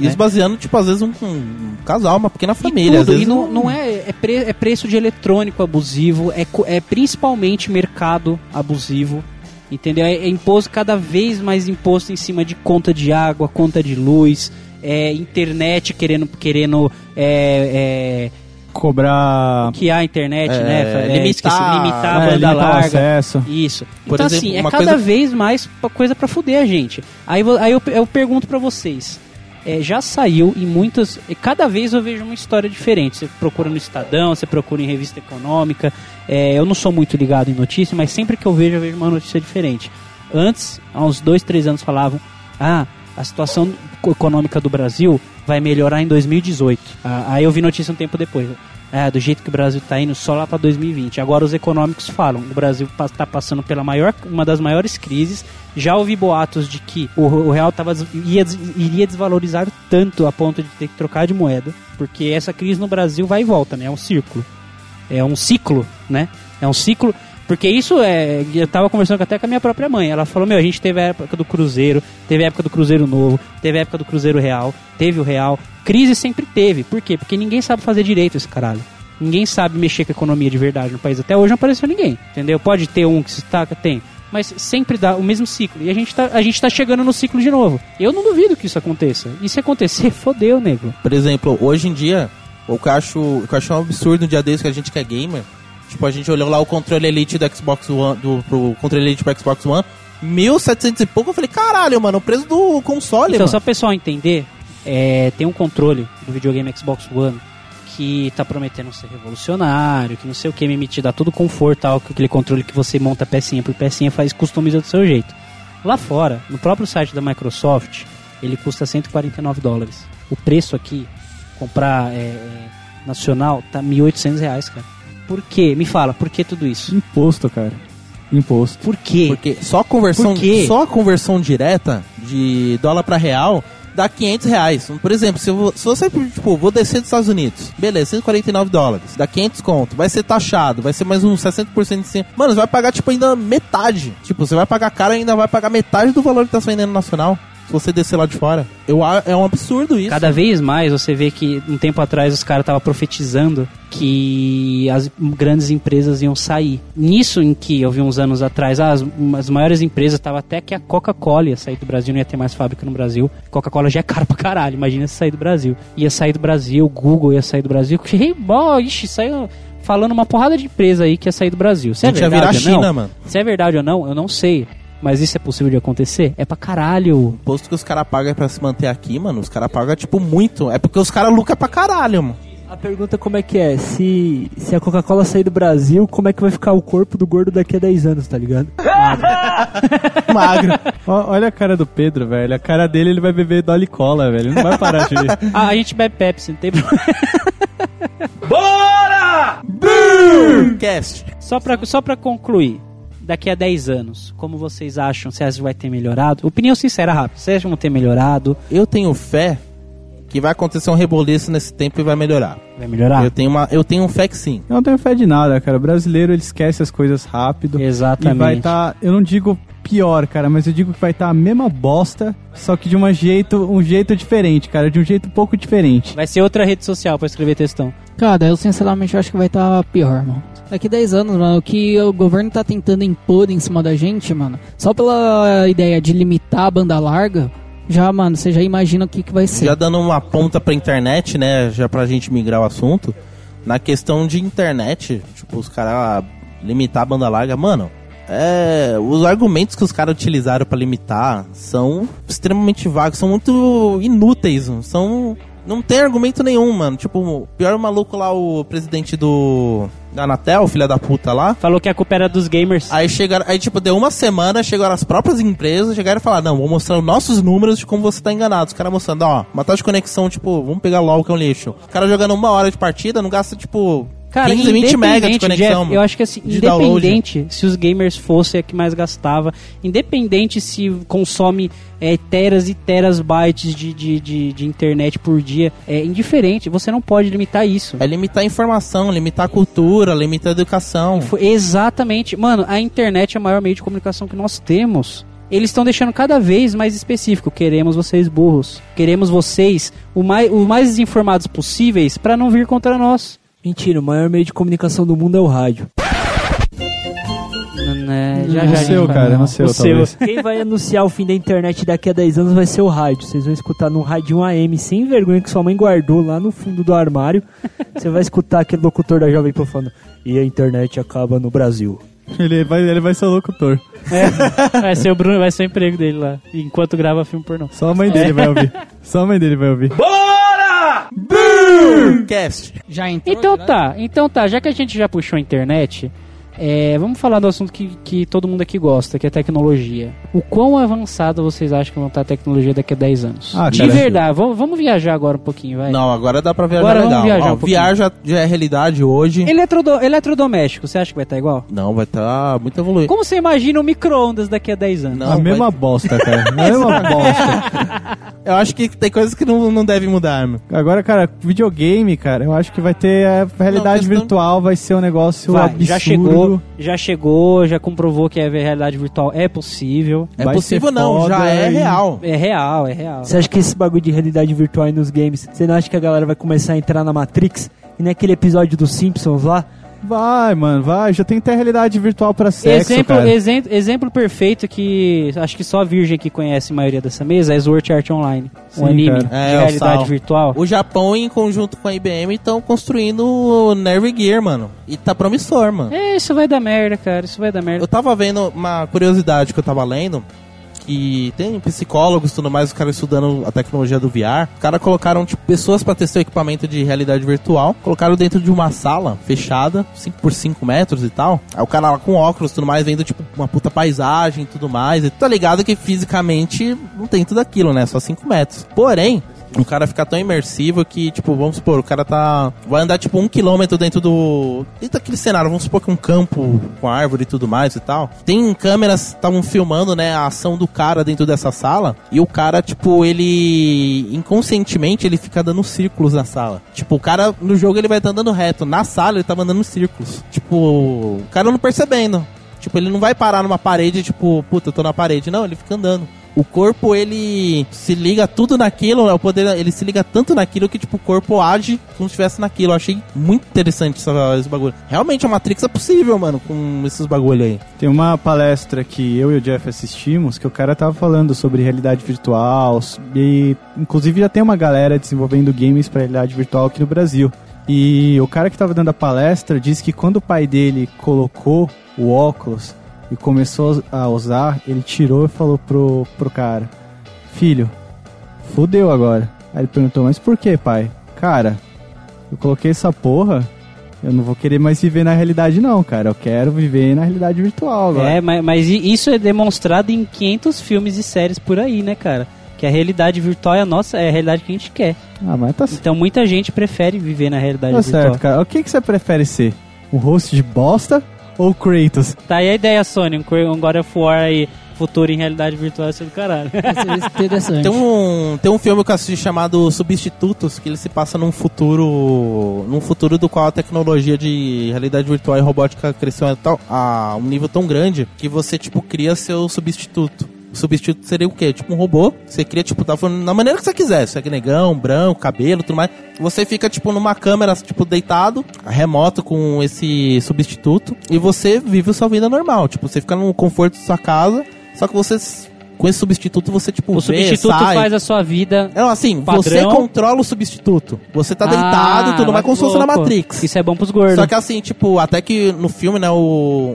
E esvaziando, tipo, às vezes um, um casal, uma pequena família. E, às vezes e não, um- não é, é, pre- é preço de eletrônico abusivo, é, é principalmente mercado abusivo. Entendeu? É, é imposto cada vez mais imposto em cima de conta de água, conta de luz, é, internet querendo, querendo é, Cobrar. é, que a internet, É, né? É, limitar- limitar a é, banda o larga. acesso. Isso. Por então, exemplo, assim, é cada coisa- vez mais coisa pra fuder a gente. Aí, aí eu, eu pergunto pra vocês. É, já saiu em muitas. e Cada vez eu vejo uma história diferente. Você procura no Estadão, você procura em revista econômica. é, eu não sou muito ligado em notícia, mas sempre que eu vejo, eu vejo uma notícia diferente. Antes, há uns dois, três anos, falavam: Ah, a situação econômica do Brasil vai melhorar em 2018. Ah, aí eu vi notícia um tempo depois. Ah, do jeito que o Brasil está indo só lá para 2020. Agora os econômicos falam, o Brasil está passando pela maior, uma das maiores crises. Já ouvi boatos de que o, o real tava, ia, iria desvalorizar tanto a ponto de ter que trocar de moeda, porque essa crise no Brasil vai e volta, né? É um círculo. É um ciclo, né? É um ciclo. Porque isso é. Eu tava conversando até com a minha própria mãe. Ela falou: Meu, a gente teve a época do Cruzeiro, teve a época do Cruzeiro Novo, teve a época do Cruzeiro Real, teve o Real. Crise sempre teve. Por quê? Porque ninguém sabe fazer direito esse caralho. Ninguém sabe mexer com a economia de verdade no país. Até hoje não apareceu ninguém. Entendeu? Pode ter um que se destaca, tem. Mas sempre dá o mesmo ciclo. E a gente, tá, a gente tá chegando no ciclo de novo. Eu não duvido que isso aconteça. E se acontecer, fodeu, nego. Por exemplo, hoje em dia, o que eu acho, o que eu acho um absurdo no dia desse que a gente que é gamer, tipo, a gente olhou lá o controle Elite do Xbox One, do, pro controle Elite pro Xbox One, 1.700 e pouco, eu falei, caralho, mano, o preço do console, Então, mano. só o pessoal entender, é, tem um controle do videogame Xbox One que tá prometendo ser revolucionário, que não sei o que, me te dá todo conforto, tal, com aquele controle que você monta pecinha por pecinha, faz customiza do seu jeito. Lá fora, no próprio site da Microsoft, ele custa 149 dólares. O preço aqui, comprar é, é, nacional, tá 1.800 reais, cara. Por quê? Me fala, por que tudo isso? Imposto, cara. Imposto. Por quê? Porque só a conversão, Por quê? só a conversão direta de dólar pra real dá 500 reais. Por exemplo, se, eu se você, tipo, vou descer dos Estados Unidos, beleza, 149 dólares, dá 500 conto, vai ser taxado, vai ser mais uns 60% de cima. Mano, você vai pagar, tipo, ainda metade. Tipo, você vai pagar caro e ainda vai pagar metade do valor que tá vendendo nacional. Se você descer lá de fora. Eu, é um absurdo isso. Cada vez mais você vê que um tempo atrás os caras estavam profetizando que as grandes empresas iam sair. Nisso em que eu vi uns anos atrás, ah, as, as maiores empresas estavam até que a Coca-Cola ia sair do Brasil, não ia ter mais fábrica no Brasil. Coca-Cola já é caro pra caralho, imagina se sair do Brasil. Ia sair do Brasil, Google ia sair do Brasil. Que, bom, ixi, saiu falando uma porrada de empresa aí que ia sair do Brasil. Se é verdade virar ou não, China, mano. se é verdade ou não, eu não sei. Mas isso é possível de acontecer? É pra caralho. O imposto que os caras pagam pra se manter aqui, mano, os caras pagam, tipo, muito. É porque os caras lucram pra caralho, mano. A pergunta como é que é? Se, se a Coca-Cola sair do Brasil, como é que vai ficar o corpo do gordo daqui a 10 anos, tá ligado? Magro. Ó, olha a cara do Pedro, velho. A cara dele, ele vai beber Dolly Cola, velho. Ele não vai parar de... Ah, a gente bebe Pepsi, não tem problema. Cast. Só pra, só pra concluir, daqui a 10 anos, como vocês acham? Você acha que vai ter melhorado? Opinião sincera, rápido. Vocês acham que vão ter melhorado? Eu tenho fé que vai acontecer um reboliço nesse tempo e vai melhorar. Vai melhorar? Eu tenho uma, eu tenho fé que sim. Eu não tenho fé de nada, cara. O brasileiro, ele esquece as coisas rápido. Exatamente. E vai tá, eu não digo pior, cara, mas eu digo que vai estar a mesma bosta, só que de uma jeito, um jeito diferente, cara, de um jeito um pouco diferente. Vai ser outra rede social pra escrever textão. Cara, eu sinceramente acho que vai estar pior, mano. Daqui 10 anos, mano, o que o governo tá tentando impor em cima da gente, mano, só pela ideia de limitar a banda larga, já, mano, você já imagina o que, que vai ser. Já dando uma ponta pra internet, né? Já pra gente migrar o assunto. Na questão de internet, tipo, os caras limitar a banda larga, mano. É, os argumentos que os caras utilizaram pra limitar são extremamente vagos, são muito inúteis, são não tem argumento nenhum, mano. Tipo, o pior maluco lá, o presidente do da Anatel, filha da puta lá. Falou que a culpa era dos gamers. Aí chegaram, aí tipo, deu uma semana, chegaram as próprias empresas, chegaram e falaram, não, vou mostrar os nossos números de como você tá enganado. Os caras mostrando, ó, uma taxa de conexão, tipo, vamos pegar LOL que é um lixo. O cara jogando uma hora de partida, não gasta, tipo, Cara, 15, 20 mega de conexão, Jeff, eu acho que assim, download. independente se os gamers fossem a que mais gastava, independente se consome é, teras e teras bytes de, de, de, de internet por dia, é indiferente, você não pode limitar isso. É limitar a informação, limitar a cultura, limitar a educação. Exatamente, mano, a internet é o maior meio de comunicação que nós temos. Eles estão deixando cada vez mais específico. Queremos vocês burros. Queremos vocês o mais, o mais desinformados possíveis para não vir contra nós. Mentira, o maior meio de comunicação do mundo é o rádio. Né, já, no já, seu, já, cara, não. no seu, O seu. talvez. Quem vai anunciar o fim da internet daqui a 10 anos vai ser o rádio. Vocês vão escutar num rádio AM sem vergonha que sua mãe guardou lá no fundo do armário. Você vai escutar aquele locutor da Jovem Pan falando: E a internet acaba no Brasil. Ele vai, ele vai ser o locutor. Vai ser o Bruno, vai ser o emprego dele lá, enquanto grava filme pornô. Só a mãe dele vai ouvir. Só a mãe dele vai ouvir. Cast. Já entrou? Então tá, então tá, já que a gente já puxou a internet, é, vamos falar do assunto que, que todo mundo aqui gosta, que é tecnologia. O quão avançado vocês acham que vão estar a tecnologia daqui a 10 anos? Ah, De verdade, vamos, vamos viajar agora um pouquinho, vai. Não, agora dá pra viajar Agora vamos legal. viajar Ó, um. VR já, já é realidade hoje. Eletrodo, eletrodoméstico, você acha que vai estar igual? Não, vai estar muito evoluído. Como você imagina um micro-ondas daqui a 10 anos? Não, a mesma vai- bosta, cara. A mesma bosta. Eu acho que tem coisas que não, não devem mudar, mano. Agora, cara, videogame, cara, eu acho que vai ter a realidade questão- virtual, vai ser um negócio Vai, absurdo. já chegou, já chegou, já comprovou que a realidade virtual é possível. É Vai possível não, já é e- real. É real, é real. Você acha que esse bagulho de realidade virtual aí nos games, você não acha que a galera vai começar a entrar na Matrix? E naquele episódio dos Simpsons lá? Vai, mano, vai. Já tem até realidade virtual pra sexo, exemplo, cara. exem- exemplo perfeito que acho que só a Virgem que conhece a maioria dessa mesa é Sword Art Online, Sim, um anime cara. É, de o realidade virtual. O Japão, em conjunto com a IBM, estão construindo o Nerve Gear, mano. E tá promissor, mano. É, isso vai dar merda, cara, isso vai dar merda. Eu tava vendo uma curiosidade que eu tava lendo. Que tem psicólogos e tudo mais, os caras estudando a tecnologia do VR. Os caras colocaram, tipo, pessoas pra testar o equipamento de realidade virtual. Colocaram dentro de uma sala fechada, 5 por 5 metros e tal. Aí o cara lá com óculos tudo mais, vendo, tipo, uma puta paisagem e tudo mais. E tá ligado que fisicamente não tem tudo aquilo, né? Só 5 metros. Porém, O cara fica tão imersivo que, tipo, vamos supor, o cara tá. Vai andar, tipo, um quilômetro dentro do. Dentro daquele cenário, vamos supor que um campo com árvore e tudo mais e tal. Tem câmeras que estavam filmando, né, a ação do cara dentro dessa sala. E o cara, tipo, ele. Inconscientemente, ele fica dando círculos na sala. Tipo, o cara no jogo ele vai estar andando reto. Na sala ele tá andando círculos. Tipo, o cara não percebendo. Tipo, ele não vai parar numa parede, tipo, puta, eu tô na parede. Não, ele fica andando. O corpo, ele se liga tudo naquilo, né? o poder, ele se liga tanto naquilo que, tipo, o corpo age como se estivesse naquilo. Eu achei muito interessante essa, esse bagulho. Realmente, a Matrix é possível, mano, com esses bagulho aí. Tem uma palestra que eu e o Jeff assistimos que o cara tava falando sobre realidade virtual e inclusive já tem uma galera desenvolvendo games para realidade virtual aqui no Brasil. E o cara que tava dando a palestra disse que quando o pai dele colocou o óculos e começou a usar, ele tirou e falou pro, pro cara: Filho, fudeu agora. Aí ele perguntou: Mas por que, pai? Cara, eu coloquei essa porra. Eu não vou querer mais viver na realidade, não, cara. Eu quero viver na realidade virtual agora. É, mas, mas isso é demonstrado em 500 filmes e séries por aí, né, cara? Que a realidade virtual é a nossa, é a realidade que a gente quer. Ah, mas tá, Então muita gente prefere viver na realidade tá virtual. certo, cara. O que, que você prefere ser? Um host de bosta ou Kratos? Tá aí a ideia, Sony, um God of War aí, futuro em realidade virtual ser do caralho. Isso é interessante. Tem um, tem um filme que eu assisti chamado Substitutos, que ele se passa num futuro. num futuro do qual a tecnologia de realidade virtual e robótica cresceu a um nível tão grande que você, tipo, cria seu substituto. Substituto seria o quê? Tipo um robô. Você cria, tipo, tá falando na maneira que você quiser. Se é negão, branco, cabelo, tudo mais. Você fica, tipo, numa câmera, tipo, deitado, remoto com esse substituto. E você vive a sua vida normal. Tipo, você fica no conforto da sua casa. Só que você, com esse substituto, você, tipo, o vê, substituto sai. faz a sua vida. Não, assim, Padrão. você controla o substituto. Você tá deitado, Ah, tudo mais como se fosse na. Matrix. Isso é bom pros gordos. Só que assim, tipo, até que no filme, né, o,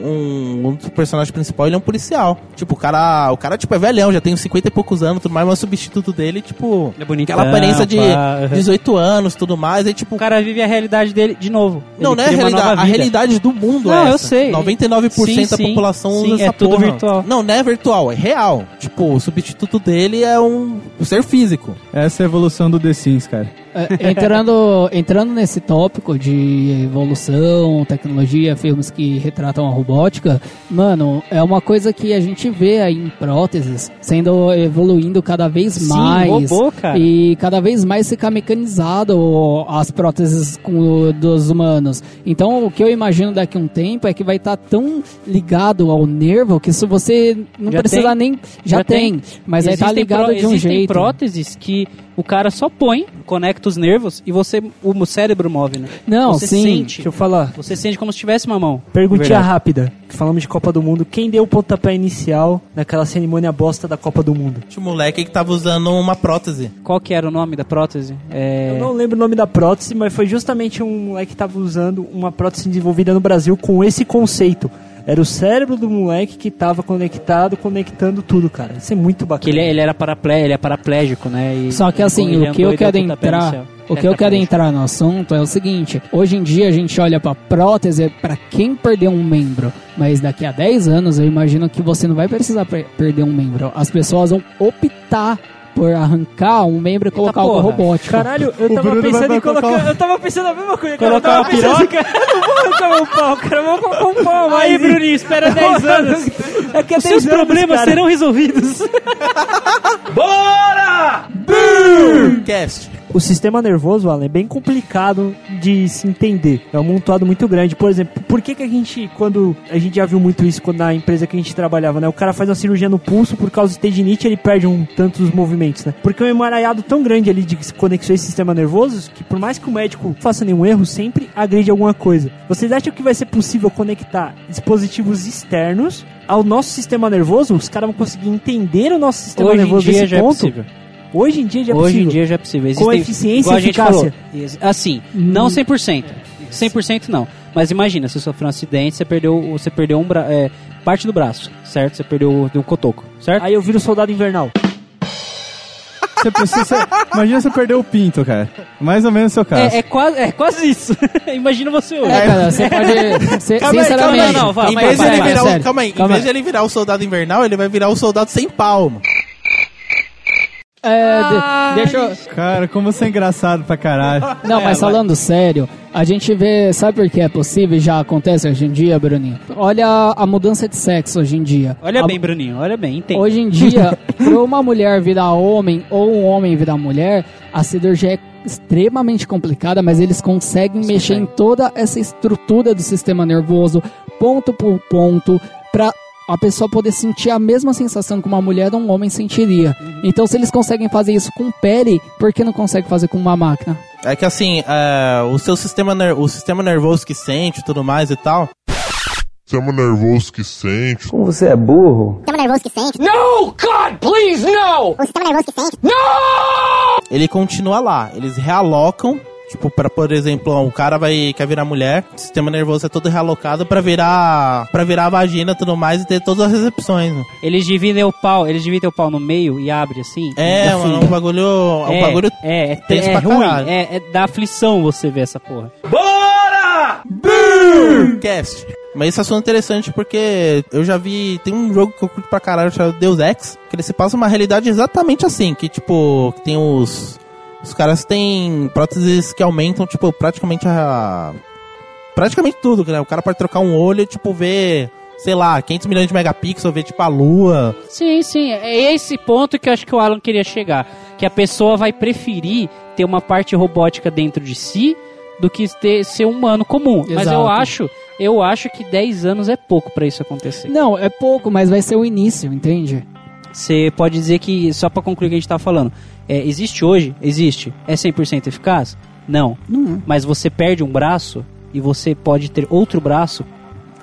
um, um dos personagens principais, ele é um policial. Tipo, o cara, o cara, tipo, é velhão, já tem uns 50 e poucos anos, tudo mais, mas o substituto dele, tipo, é bonitão, aquela aparência de pá, aham. 18 anos, tudo mais, aí tipo... O cara vive a realidade dele de novo. não, não é a realidade, a realidade do mundo Não, é eu essa. sei. 99% Sim, da população Sim, usa é essa tudo porra. virtual. Não, não é virtual, é real. Tipo, o substituto dele é um, um ser físico. Essa é a evolução do The Sims, cara. É, entrando, entrando nesse tópico de evolução, tecnologia, filmes que retratam a robótica, mano, é uma coisa que a gente vê aí em próteses sendo evoluindo cada vez Sim, mais. robô, cara. E cada vez mais ficar mecanizado as próteses com dos humanos. Então, o que eu imagino daqui a um tempo é que vai estar tão ligado ao nervo que se você não Já precisa tem. nem. Já, Já tem, mas aí tá Existem ligado de um existem jeito. próteses que o cara só põe, conecta os nervos e você o cérebro move, né? Não, você sim. sente. Deixa eu falar. Você sente como se tivesse uma mão. Perguntinha rápida. Que falamos de Copa do Mundo. Quem deu o pontapé inicial naquela cerimônia bosta da Copa do Mundo? Tinha um moleque que tava usando uma prótese. Qual que era o nome da prótese? É... Eu não lembro o nome da prótese, mas foi justamente um moleque que tava usando uma prótese desenvolvida no Brasil com esse conceito. Era o cérebro do moleque que tava conectado, conectando tudo, cara. Isso é muito Que bacana. ele, ele era paraplé, ele é paraplégico, né? E- Só que assim, ele o que eu quero entrar, o que eu quero entrar no assunto é o seguinte: hoje em dia a gente olha pra prótese para quem perdeu um membro, mas daqui a 10 anos eu imagino que você não vai precisar per- perder um membro. As pessoas vão optar por arrancar um membro e colocar algo porra. robótico. Caralho, eu O tava Bruno pensando em colocar. colocar- Eu tava pensando a mesma coisa, cara. Colocar eu tava uma pensando assim, cara, eu não vou arrancar meu pau, cara. Eu vou colocar um pau, mas. Aí, Bruninho, espera 10 anos. É que é Os 10 seus anos, problemas cara. serão resolvidos. Cast. O sistema nervoso, Alan, é bem complicado de se entender. É um amontoado muito grande. Por exemplo, por que, que a gente, quando. A gente já viu muito isso quando na empresa que a gente trabalhava, né? O cara faz uma cirurgia no pulso por causa de tendinite, ele perde um tanto dos movimentos, né? Porque é um emaranhado tão grande ali de conexões e sistema nervoso que, por mais que o médico faça nenhum erro, sempre agride alguma coisa. Vocês acham que vai ser possível conectar dispositivos externos ao nosso sistema nervoso? Os caras vão conseguir entender o nosso sistema Hoje em nervoso dia nesse já é ponto? possível. Hoje em dia já é Hoje possível. em dia já é possível. Com eficiência e a gente eficácia. falou. Assim, não 100%. 100% não. Mas imagina, você sofreu um acidente, você perdeu, você perdeu um bra é, parte do braço, certo? Você perdeu o- um cotoco, certo? Aí eu viro soldado invernal. Você precisa, imagina você perder o pinto, cara. Mais ou menos o seu caso. É, é quase, é quase isso. imagina você hoje. É, cara, você pode. cê- Calma aí, calma aí, sinceramente. não, vai, em vez calma aí, em vez de ele virar o soldado invernal, ele vai virar o soldado sem palmo. É, de- deixa eu... Cara, como você é engraçado pra caralho. Não, mas falando sério, a gente vê, sabe por que é possível e já acontece hoje em dia, Bruninho? Olha a, mudança de sexo hoje em dia. Olha A- bem, Bruninho, olha bem, entende. Hoje em dia, para uma mulher virar homem ou um homem virar mulher, a cirurgia é extremamente complicada, mas eles conseguem mexer em toda essa estrutura do sistema nervoso, ponto por ponto, pra a pessoa poder sentir a mesma sensação que uma mulher ou um homem sentiria. Então, se eles conseguem fazer isso com pele, por que não consegue fazer com uma máquina? É que assim, é, o seu sistema, ner- o sistema nervoso que sente e tudo mais e tal, Sistema nervoso que sente. Como você é burro. sistema nervoso que sente. No! God, please, no! O sistema nervoso que sente. ele continua lá. Eles realocam, tipo, para por exemplo, um cara vai quer virar mulher, o sistema nervoso é todo realocado pra virar para virar a vagina e tudo mais e ter todas as recepções. né? Eles dividem o pau, eles dividem o pau no meio e abre assim. É, Assim. mano, é um bagulho, é um é, bagulho é, é, tenso é pra ruim, caralho. é, é da aflição você ver essa porra. cast. Mas esse assunto é interessante porque eu já vi. Tem um jogo que eu curto pra caralho chamado Deus Ex, que ele se passa uma realidade exatamente assim: que tipo, que tem os. Os caras têm próteses que aumentam, tipo, praticamente a. Praticamente tudo, né? O cara pode trocar um olho e, tipo, ver, sei lá, 500 milhões de megapixels, ver, tipo, a lua. Sim, sim, é esse ponto que eu acho que o Alan queria chegar. Que a pessoa vai preferir ter uma parte robótica dentro de si do que ter, ser humano comum. Mas eu Exato. acho, eu acho que 10 anos é pouco pra isso acontecer. Não, é pouco, mas vai ser o início, entende? Você pode dizer que, só pra concluir o que a gente tá falando, é, existe hoje? Existe. É 100% eficaz? Não. Não é. Mas você perde um braço e você pode ter outro braço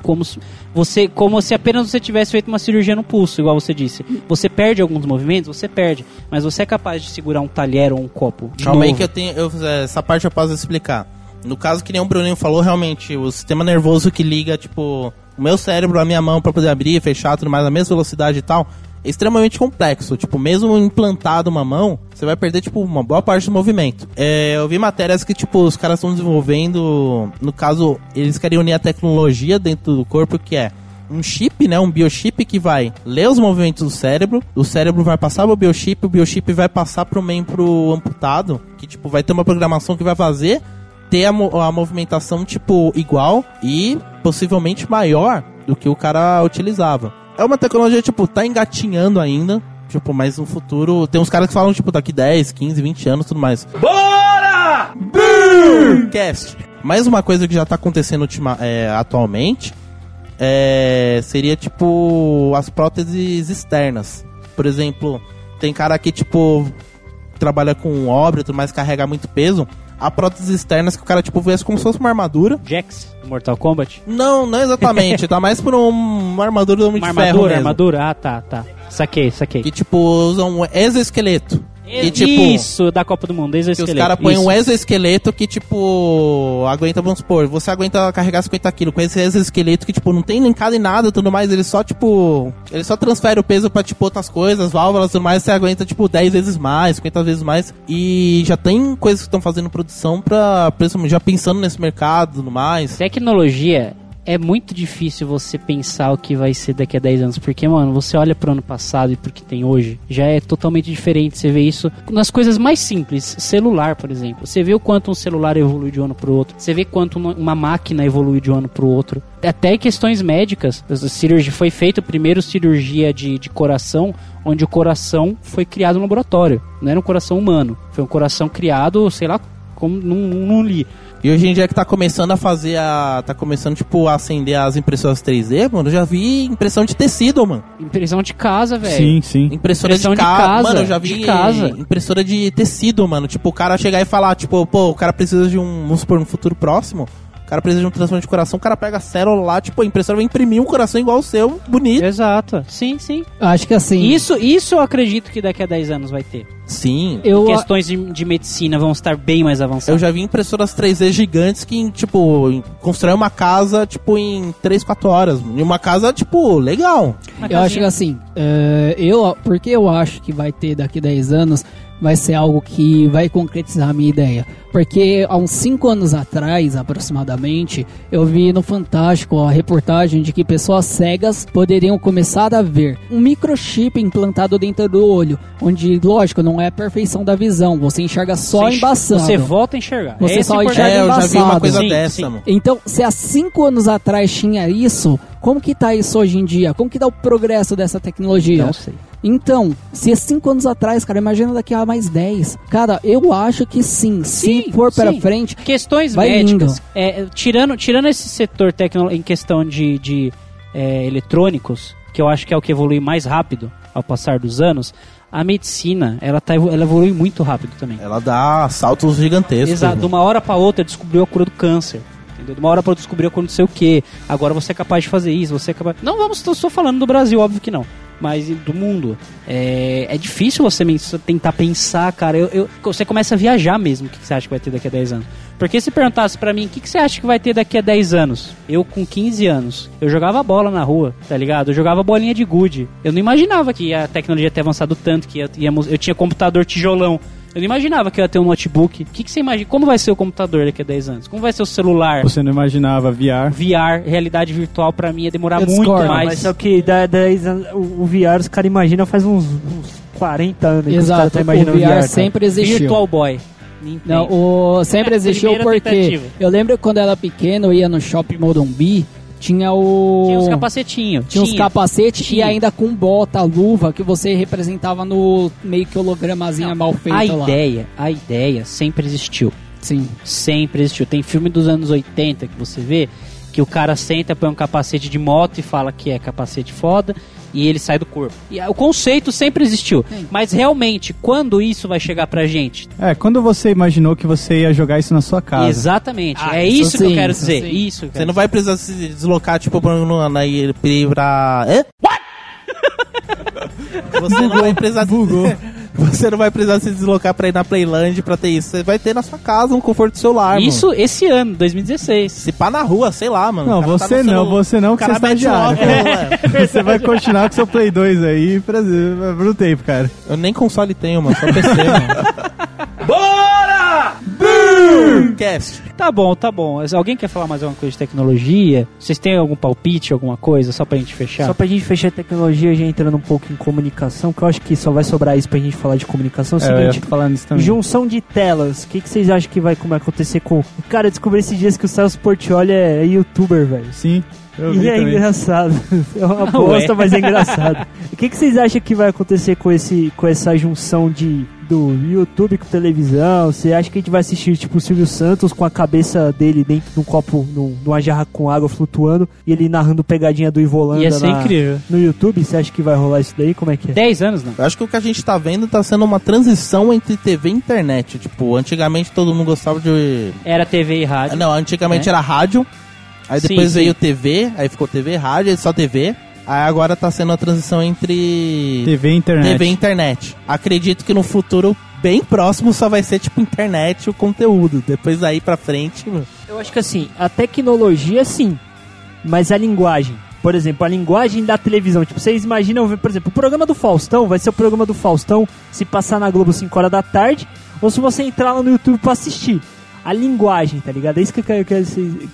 como se, você como se apenas você tivesse feito uma cirurgia no pulso, igual você disse. Você perde alguns movimentos, você perde, mas você é capaz de segurar um talher ou um copo. de Calma aí que eu tenho. eu- essa parte eu posso explicar. No caso que nem o Bruninho falou, realmente, o sistema nervoso que liga, tipo, o meu cérebro à minha mão pra poder abrir, fechar, tudo mais, na mesma velocidade e tal, é extremamente complexo. Tipo, mesmo implantado uma mão, você vai perder, tipo, uma boa parte do movimento. É, eu vi matérias que, tipo, os caras estão desenvolvendo. No caso, eles querem unir a tecnologia dentro do corpo, que é um chip, né, um biochip que vai ler os movimentos do cérebro, o cérebro vai passar pro biochip, o biochip vai passar pro membro amputado, que tipo vai ter uma programação que vai fazer ter a, mo- a movimentação tipo igual e possivelmente maior do que o cara utilizava. É uma tecnologia tipo tá engatinhando ainda, tipo, mas no futuro tem uns caras que falam tipo daqui 10, 15, 20 anos, tudo mais. Bora! Cast. Mais uma coisa que já tá acontecendo ultima, é, atualmente é, seria tipo as próteses externas. Por exemplo, tem cara que tipo trabalha com obra e tudo mais, carrega muito peso. Há próteses externas que o cara tipo vê como se fosse uma armadura. Jax, Mortal Kombat. Não, não exatamente. tá mais por um- uma armadura do Homem Uma de Ferro armadura, mesmo. armadura. Ah, tá, tá. Saquei, saquei. Que tipo usam um exoesqueleto. Que tipo Isso, da Copa do Mundo, que os exoesqueleto. caras põem um exoesqueleto que, tipo, aguenta, vamos supor, você aguenta carregar 50 quilos com esse exoesqueleto que, tipo, não tem linkado em nada e tudo mais, ele só, tipo, ele só transfere o peso pra, tipo, outras coisas, válvulas e tudo mais, você aguenta, tipo, 10 vezes mais, 50 vezes mais. E já tem coisas que estão fazendo produção pra, já pensando nesse mercado e tudo mais. Tecnologia é muito difícil você pensar o que vai ser daqui a 10 anos, porque, mano, você olha pro ano passado e pro que tem hoje, já é totalmente diferente. Você vê isso nas coisas mais simples, celular, por exemplo. Você vê o quanto um celular evolui de um ano pro outro, você vê quanto uma, máquina evolui de um ano pro outro. Até questões médicas, cirurgia foi feita primeiro cirurgia de, de coração, onde o coração foi criado no laboratório. Não era um coração humano, foi um coração criado, sei lá, como não li. E hoje em dia que tá começando a fazer a. tá começando, tipo, a acender as impressoras 3D, mano, eu já vi impressão de tecido, mano. Impressão de casa, velho. Sim, sim. Impressora Impressão de, de ca- casa, Mano, eu já vi de casa. impressora de tecido, mano. Tipo, o cara chegar e falar, tipo, pô, o cara precisa de um, vamos supor, no futuro próximo, cara precisa de um transplante de coração, o cara pega a célula lá, tipo, a impressora vai imprimir um coração igual o seu, bonito. Exato. Sim, sim. Acho que assim. Isso, isso eu acredito que daqui a 10 anos vai ter. Sim. eu, Questões de, de medicina vão estar bem mais Eu avançadas. já vi impressoras 3D gigantes que, tipo, em- constrói uma casa, tipo, em 3, 4 horas. E uma casa, tipo, legal. Uma Eu acho que casinha. assim, é, eu, porque eu acho que vai ter daqui 10 anos vai ser algo que vai concretizar a minha ideia. Porque há uns 5 anos atrás, aproximadamente, eu vi no Fantástico a reportagem de que pessoas cegas poderiam começar a ver um microchip implantado dentro do olho, onde, lógico, não é a perfeição da visão, você enxerga só Você- embaçado. Você volta a enxergar. Você Esse só é enxerga É, eu já vi uma embaçado. coisa Sim, dessa, sim. mano. Então, se há cinco anos atrás tinha isso, como que tá isso hoje em dia? Como que tá o progresso dessa tecnologia? Não sei. Então, se é cinco anos atrás, cara, imagina daqui a mais 10. Cara, eu acho que sim. Sim, se for para frente, Questões Vai médicas. É, tirando, tirando esse setor tecno, em questão de, de é, eletrônicos, que eu acho que é o que evolui mais rápido ao passar dos anos, a medicina, ela, tá, ela evolui muito rápido também. Ela dá saltos gigantescos. Exato, de uma hora pra outra descobriu a cura do câncer. Entendeu? De uma hora pra outra descobriu a cura do sei o quê. Agora você é capaz de fazer isso, você é capaz. Não vamos, estou falando do Brasil, óbvio que não. Mas do mundo. É, é difícil você tentar pensar, cara. Eu, eu- você começa a viajar mesmo o que você acha que vai ter daqui a 10 anos. Porque se perguntasse pra mim o que, que você acha que vai ter daqui a 10 anos, eu com 15 anos, eu jogava bola na rua, tá ligado? Eu jogava bolinha de gude. Eu não imaginava que a tecnologia ia ter avançado tanto, que ia- eu tinha computador tijolão. Eu não imaginava que eu ia ter um notebook. O que, que você imagina? Como vai ser o computador daqui a 10 anos? Como vai ser o celular? Você não imaginava VR. VR, realidade virtual, pra mim ia demorar Eu muito discordo, mais. Mas só que da, 10 anos, o, o VR, os caras imaginam faz uns, uns 40 anos. que os caras exato, tão o imaginando VR cara. sempre existiu. Virtual Boy. Nintendo. Não, o sempre existiu porque tentativa. eu lembro quando eu era pequeno, eu ia no Shopping Morumbi, tinha o Tinha uns capacetinhos. tinha uns capacetes e ainda com bota, luva, que você representava no meio que hologramazinha mal feito A lá. ideia, a ideia sempre existiu. Sim. Sempre existiu. Tem filme dos anos 80 que você vê que o cara senta, põe um capacete de moto e fala que é capacete foda e ele sai do corpo. E ah, o conceito sempre existiu. Sim. Mas realmente, quando isso vai chegar pra gente? É, quando você imaginou que você ia jogar isso na sua casa? Exatamente. Ah, é isso isso, que eu sim, quero isso dizer. sim. Isso. que eu Você quero não vai precisar se deslocar, tipo, pra, no- na, pra... Você não vai precisar... Você não vai precisar se deslocar pra ir na Playland pra ter isso. Você vai ter na sua casa, no conforto do seu lar, mano. Isso esse ano, 2016. Se pá na rua, sei lá, mano. Não, tá você no não, você não, que você é estagiário. óculos, né? Você vai continuar com seu Play 2 aí pra, pro tempo, cara. Eu nem console tenho, mano. Só PC, mano. Bora! Cast. Tá bom, tá bom. Alguém quer falar mais alguma coisa de tecnologia? Vocês têm algum palpite, alguma coisa, só pra gente fechar? Só pra gente fechar a tecnologia, já entrando um pouco em comunicação, que eu acho que só vai sobrar isso pra gente falar de comunicação. É o É, seguinte, falar nisso também. junção de telas. O que, que vocês acham que vai como é acontecer com. Cara, eu descobri esses dias que o Celso Portioli é, é youtuber, velho. Sim, eu vi E é também. engraçado. É uma Ué. bosta, mas é engraçado. O que, que vocês acham que vai acontecer com, esse, com essa junção de, do YouTube com televisão? Você acha que a gente vai assistir, tipo, o Silvio Santos com a cabeça dele dentro de um copo, num- numa jarra com água flutuando e ele narrando pegadinha do Ivolanda Ia ser na- incrível. no YouTube? Você acha que vai rolar isso daí? Como é que é? 10 anos, não. Eu acho que o que a gente tá vendo tá sendo uma transição entre TV e internet. Tipo, antigamente todo mundo gostava de. Era TV e rádio. Não, antigamente É? era rádio. Aí Sim, depois sim. veio TV, aí ficou TV, rádio, só TV. Aí agora tá sendo a transição entre TV e internet. TV e internet. Acredito que no futuro bem próximo só vai ser tipo internet o conteúdo. Depois daí pra frente, meu, Eu acho que assim, a tecnologia sim, mas a linguagem. Por exemplo, a linguagem da televisão. Tipo, vocês imaginam, ver, por exemplo, o programa do Faustão vai ser o programa do Faustão se passar na Globo 5 horas da tarde, ou se você entrar lá no YouTube pra assistir. A linguagem, tá ligado? É isso que eu, que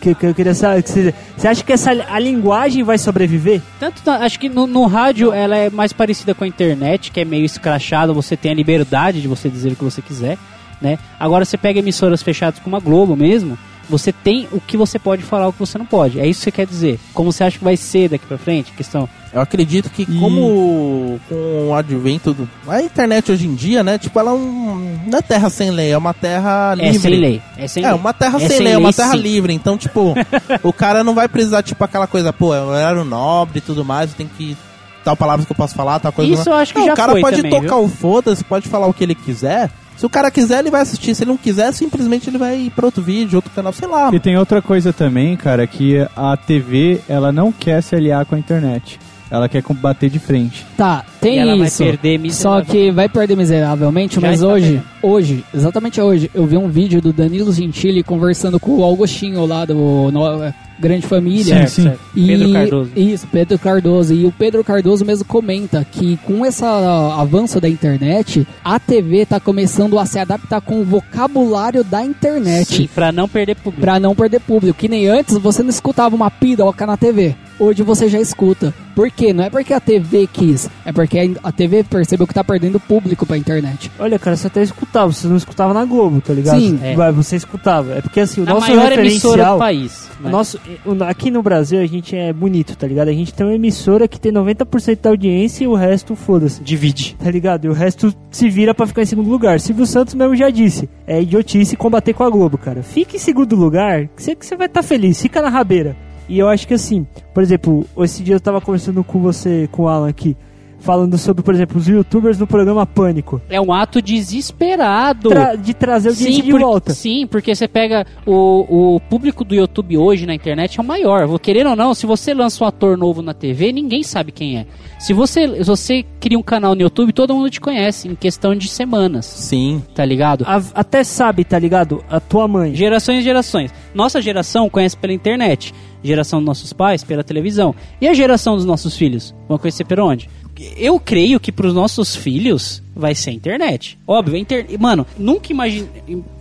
que- que eu queria saber. Você você acha que essa, a linguagem vai sobreviver? Tanto acho que no, no rádio ela é mais parecida com a internet, que é meio escrachada, você tem a liberdade de você dizer o que você quiser, né? Agora você pega emissoras fechadas como a Globo mesmo, você tem o que você pode falar, o que você não pode. É isso que você quer dizer. Como você acha que vai ser daqui pra frente? Questão. Eu acredito que E- como com o advento do... A internet hoje em dia, né? Tipo, ela é um... Não é terra sem lei, é uma terra livre. É sem lei. É sem É, lei. uma terra É sem sem lei, é uma terra sim. livre. Então, tipo, o cara não vai precisar, tipo, aquela coisa, pô, é um horário nobre e tudo mais, tem que. Tal palavras que eu posso falar, tal coisa. Isso eu acho que não, já O cara foi pode também, tocar viu? o foda-se, pode falar o que ele quiser. Se o cara quiser, ele vai assistir. Se ele não quiser, simplesmente ele vai ir pra outro vídeo, outro canal, sei lá. E tem outra coisa também, cara, que a TV, ela não quer se aliar com a internet. Ela quer combater de frente. Tá, Tem e ela isso. vai perder Só que vai perder miseravelmente, Já mas hoje, hoje, exatamente hoje, eu vi um vídeo do Danilo Gentili conversando com o Augustinho lá do no- Grande Família. Certo, sim. certo. E- Pedro Cardoso. Isso, Pedro Cardoso. E o Pedro Cardoso mesmo comenta que com esse avanço da internet, a TV tá começando a se adaptar com o vocabulário da internet. Sim, pra não perder público. Pra não perder público. Que nem antes você não escutava uma piroca na TV. Hoje você já escuta. Por quê? Não é porque a TV quis, é porque a TV percebeu que tá perdendo público pra internet. Olha, cara, você até escutava, você não escutava na Globo, tá ligado? Sim. É. Você escutava. É porque assim, o a nosso maior emissora referencial. do país. o né? nosso, o- aqui no Brasil a gente é bonito, tá ligado? A gente tem uma emissora que tem 90% da audiência e o resto foda-se. Divide. Tá ligado? E o resto se vira pra ficar em segundo lugar. Silvio Santos mesmo já disse. É idiotice combater com a Globo, cara. Fique em segundo lugar, que você, vai estar feliz. Fica na rabeira. E eu acho que assim, por exemplo, esse dia eu tava conversando com você, com o Alan aqui, falando sobre, por exemplo, os youtubers no programa Pânico. É um ato desesperado. Tra- de trazer audiência de por- volta. sim, porque você pega o, o público do YouTube hoje na internet é o maior. Vou Querendo ou não, se você lança um ator novo na TV, ninguém sabe quem é. Se você, se você cria um canal no YouTube, todo mundo te conhece em questão de semanas, Sim. tá ligado? A- até sabe, tá ligado? A tua mãe. Gerações e gerações. Nossa geração conhece pela internet. Geração dos nossos pais pela televisão. E a geração dos nossos filhos? Vão conhecer por onde? Eu creio que pros nossos filhos vai ser a internet. Óbvio, a inter... mano, nunca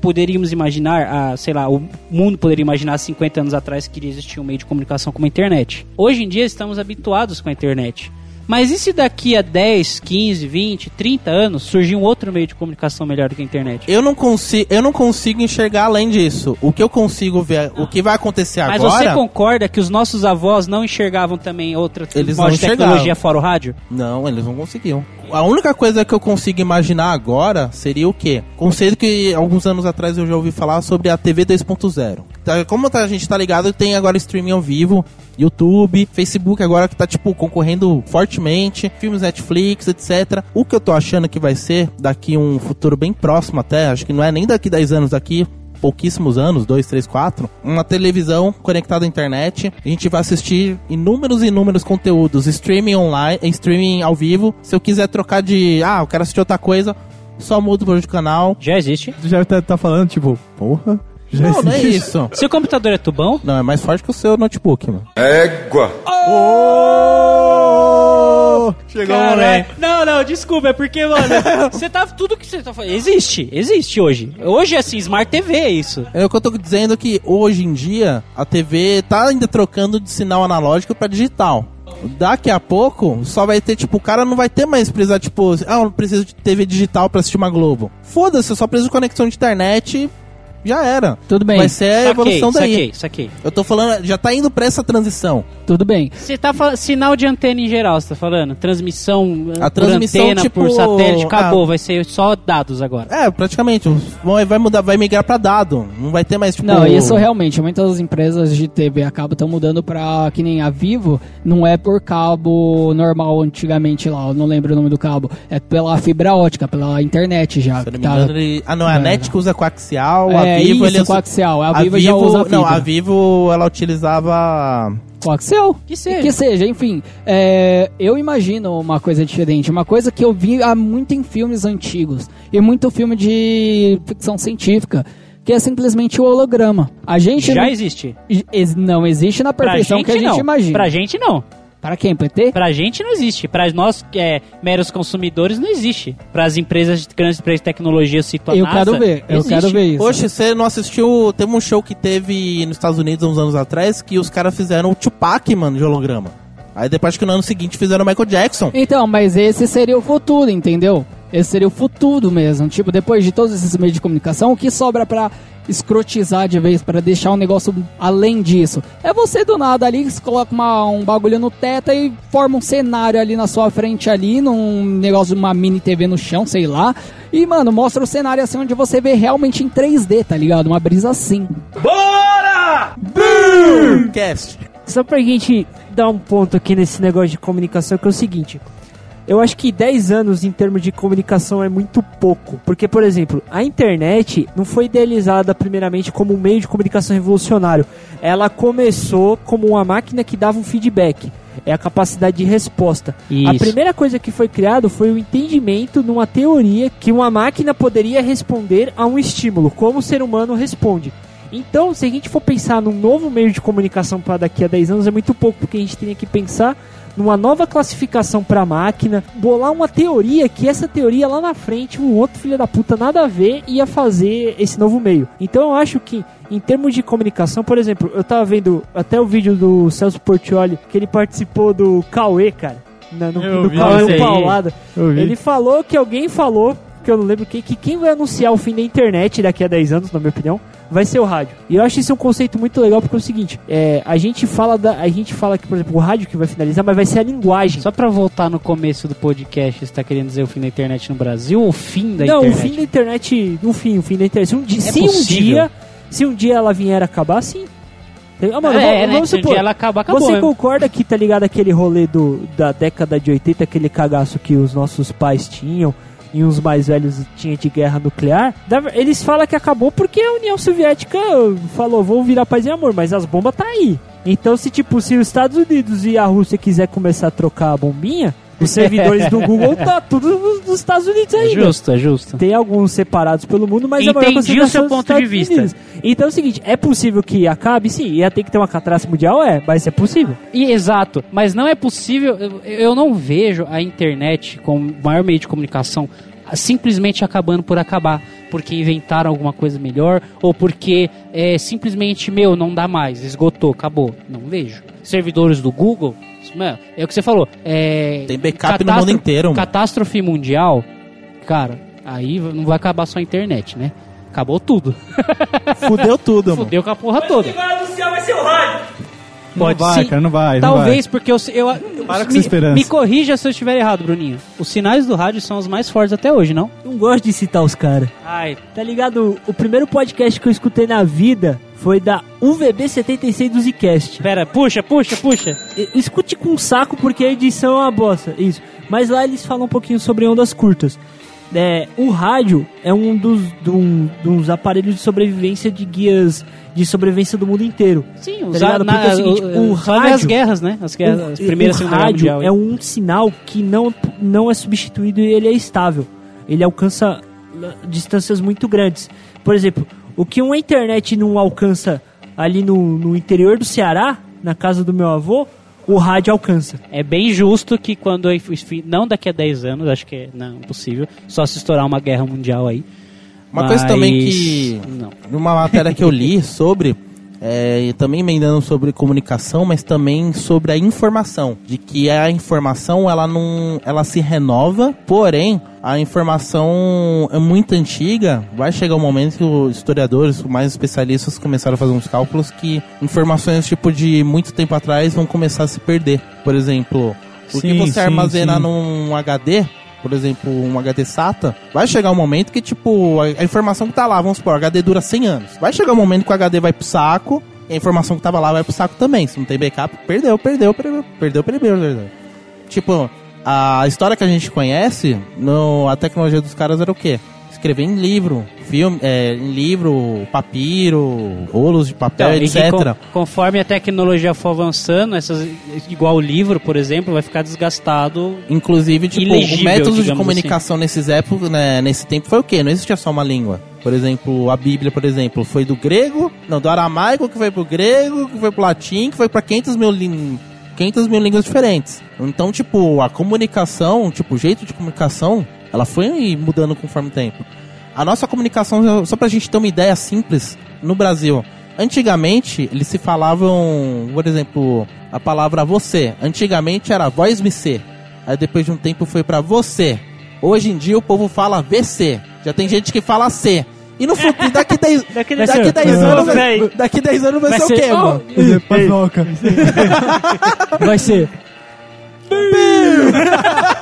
poderíamos imaginar, a, sei lá, o mundo poderia imaginar há 50 anos atrás que iria existir um meio de comunicação como a internet. Hoje em dia estamos habituados com a internet. Mas e se daqui a 10, 15, 20, 30 anos surgir um outro meio de comunicação melhor do que a internet? Eu não consigo, eu não consigo enxergar além disso. O que eu consigo ver, o que vai acontecer Mas agora? você concorda que os nossos avós não enxergavam também outra Eles não de tecnologia fora o rádio? Não, eles não conseguiam. A única coisa que eu consigo imaginar agora seria o quê? Conceito que alguns anos atrás eu já ouvi falar sobre a TV 2.0. Tá, Como tá- a gente tá ligado, tem agora streaming ao vivo, YouTube, Facebook agora que tá tipo concorrendo fortemente, filmes Netflix, etc. O que eu tô achando que vai ser daqui um futuro bem próximo até, acho que não é nem daqui 10 anos daqui, pouquíssimos anos, 2, 3, 4, uma televisão conectada à internet. A gente vai assistir inúmeros e inúmeros conteúdos, streaming online, streaming ao vivo. Se eu quiser trocar de, ah, eu quero assistir outra coisa, só mudo para de canal. Já existe. Tu já tá, tá falando, tipo, porra? Já Não, não é existe. isso. Seu computador é tubão? Não, é mais forte que o seu notebook, mano. Égua. Ô! Chegou o moleque. Não, não, desculpa, é porque, mano, você tá. Tudo que você tá falando. Existe, existe hoje. Hoje, assim, Smart TV é isso. É o que eu tô dizendo que hoje em dia a TV tá ainda trocando de sinal analógico pra digital. Daqui a pouco só vai ter, tipo, o cara não vai ter mais precisar, tipo, ah, eu preciso de TV digital pra assistir uma Globo. Foda-se, eu só preciso de conexão de internet já era. Tudo bem, Vai ser a evolução daí. saquei, saquei. Eu tô falando, já tá indo pra essa transição. tudo bem. Você tá falando. Sinal de antena em geral, você tá falando? Transmissão A por transmissão, antena, tipo, por satélite, acabou. ah. Vai ser só dados agora. É, praticamente. Vai vai mudar, vai migrar pra dado. Não vai ter mais, tipo. Não, isso realmente, muitas empresas de TV a cabo estão mudando pra que nem a Vivo, não é por cabo normal antigamente lá, eu não lembro o nome do cabo, é pela fibra ótica, pela internet já. Se tá- engano, ele... Ah, não, a É. NET que usa coaxial, É, a Vivo... isso, ele... coaxial, a Vivo já usa Não, fibra. a Vivo, ela utilizava... Coaxial. Que seja. Que seja, enfim. é, eu imagino uma coisa diferente. Uma coisa que eu vi há muito em filmes antigos. E muito filme de ficção científica. Que é simplesmente o holograma. A gente Já não, existe. ex- não existe na perfeição gente, que a gente não. imagina. Pra gente, não. Para quem, PT? Pra gente não existe. Pra nós, é, meros consumidores, não existe. Para as empresas, de- grandes empresas de tecnologia, cito a Eu NASA, quero ver, eu existe. quero ver isso. Poxa, você não assistiu... Teve um show que teve nos Estados Unidos há uns anos atrás que os caras fizeram o Tupac, mano, de holograma. Aí depois que no ano seguinte fizeram o Michael Jackson. Então, mas esse seria o futuro, entendeu? Esse seria o futuro mesmo. Tipo, depois de todos esses meios de comunicação, o que sobra pra escrotizar de vez, pra deixar um negócio além disso? É você do nada ali, você coloca uma- um bagulho no teto e forma um cenário ali na sua frente ali, num negócio de uma mini TV no chão, sei lá. E, mano, mostra o cenário assim onde você vê realmente em 3D, tá ligado? Uma brisa assim. Cast. Só pra gente dar um ponto aqui nesse negócio de comunicação, que é o seguinte. Eu acho que 10 anos em termos de comunicação é muito pouco. Porque, por exemplo, a internet não foi idealizada primeiramente como um meio de comunicação revolucionário. Ela começou como uma máquina que dava um feedback. é a capacidade de resposta. A Isso. primeira coisa que foi criado foi o entendimento numa teoria que uma máquina poderia responder a um estímulo, como o ser humano responde. Então, se a gente for pensar num novo meio de comunicação para daqui a 10 anos, é muito pouco, porque a gente teria que pensar numa nova classificação para a máquina, bolar uma teoria que essa teoria lá na frente, um outro filho da puta nada a ver ia fazer esse novo meio. Então eu acho que em termos de comunicação, por exemplo, eu tava vendo até o vídeo do Celso Portioli, que ele participou do Cauê, cara. no, Eu do Cauê. Paulada. Ele falou que alguém falou, que eu não lembro quem, que quem vai anunciar o fim da internet daqui a 10 anos, na minha opinião, vai ser o rádio. E eu acho isso um conceito muito legal porque é o seguinte, é, a gente fala da, a gente fala que, por exemplo, o rádio que vai finalizar, mas vai ser a linguagem. Só pra voltar no começo do podcast, você tá querendo dizer o fim da internet no Brasil ou o fim da não, internet? o fim da internet, no fim, o fim da internet. Se um dia, É se um dia, se um dia ela vier acabar, sim. Ah, mano, é, vamos, né? vamos supor, ela acabar, acabou. Você né? concorda que, tá ligado, aquele rolê do, da década de 80, aquele cagaço que os nossos pais tinham e os mais velhos tinham de guerra nuclear? Eles falam que acabou porque a União Soviética falou, vou virar paz e amor, mas as bombas tá aí. Então, se tipo, se os Estados Unidos e a Rússia quiser começar a trocar a bombinha, os servidores do Google tá tudo nos Estados Unidos É ainda. justo, é justo. Tem alguns separados pelo mundo, mas a maior Entendi concentração o seu é ponto de vista. Unidos. Então é o seguinte, é possível que acabe? Sim. Ia ter que ter uma catástrofe mundial? É, mas é possível. E, exato, mas não é possível. Eu, eu não vejo a internet como o maior meio de comunicação simplesmente acabando por acabar, porque inventaram alguma coisa melhor ou porque é, simplesmente, meu, não dá mais, esgotou, acabou. Não vejo. Servidores do Google, mano, é o que você falou. É, Tem backup no mundo inteiro, mano. Catástrofe mundial, cara, aí não vai acabar só a internet, né? Acabou tudo. Fudeu tudo, mano. Fudeu com a porra toda. vai anunciar vai ser o rádio. Não Pode vai, sim. cara, não vai. não Talvez porque eu, eu, Para com me, essa esperança. me corrija se eu estiver errado, Bruninho. Os sinais do rádio são os mais fortes até hoje, não? Não gosto de citar os caras. Ai, Tá ligado? O primeiro podcast que eu escutei na vida foi da UVB76 do Zcast. pera, puxa, puxa, puxa. Escute com um saco porque a edição é uma bosta. Isso. Mas lá eles falam um pouquinho sobre ondas curtas. É, o rádio é um dos, dos aparelhos de sobrevivência de guias de sobrevivência do mundo inteiro. Sim, Tá ligado? Porque é o seguinte, o só ver as rádio- guerras, né? As guerras, as o, primeiras o rádio mundial. é um sinal que não, não é substituído e ele é estável. Ele alcança distâncias muito grandes. Por exemplo, o que uma internet não alcança ali no, no interior do Ceará, na casa do meu avô, o rádio alcança. É bem justo que quando, não daqui a 10 anos, acho que é não, impossível, só se estourar uma guerra mundial aí. Uma coisa também Mas- que. Não. Numa matéria que eu li sobre. É, e também emendando sobre comunicação, mas também sobre a informação. De que a informação ela não. ela se renova, porém, a informação é muito antiga. Vai chegar um momento que os historiadores, mais especialistas, começaram a fazer uns cálculos que informações tipo de muito tempo atrás vão começar a se perder. Por exemplo, o que Sim, você sim, armazena sim. num HD, por exemplo, um HD SATA, vai chegar um momento que, tipo, a, informação que tá lá, vamos supor, HD dura 100 anos. Vai chegar um momento que o HD vai pro saco e a informação que tava lá vai pro saco também. Se não tem backup, perdeu, perdeu, perdeu, perdeu, perdeu, perdeu. Tipo, a história que a gente conhece, no, a tecnologia dos caras era o quê? Escrever em livro, filme, é, em livro, papiro, rolos de papel, Então, etc. con- conforme a tecnologia for avançando, essas, igual o livro, por exemplo, vai ficar desgastado. Inclusive, tipo, Ilegível, o método de digamos comunicação nesses épocas, né, nesse tempo foi o quê? Não existia só uma língua. Por exemplo, a Bíblia, por exemplo, foi do grego, não, do aramaico que foi pro grego, que foi pro latim, que foi pra 500 mil, lin- 500 mil línguas diferentes. Então, tipo, a comunicação, tipo, o jeito de comunicação, ela foi mudando conforme o tempo. A nossa comunicação, só pra gente ter uma ideia simples, no Brasil, antigamente eles se falavam, por exemplo, a palavra você. Antigamente era voz me ser. Aí depois de um tempo foi pra você. Hoje em dia o povo fala VC. Já tem gente que fala C. E no futuro, daqui 10 Daqui daqui 10 anos, vai, daqui 10 anos vai, Vai ser, o ser- quê, Oh! mano? vai. Pazoca. Ser.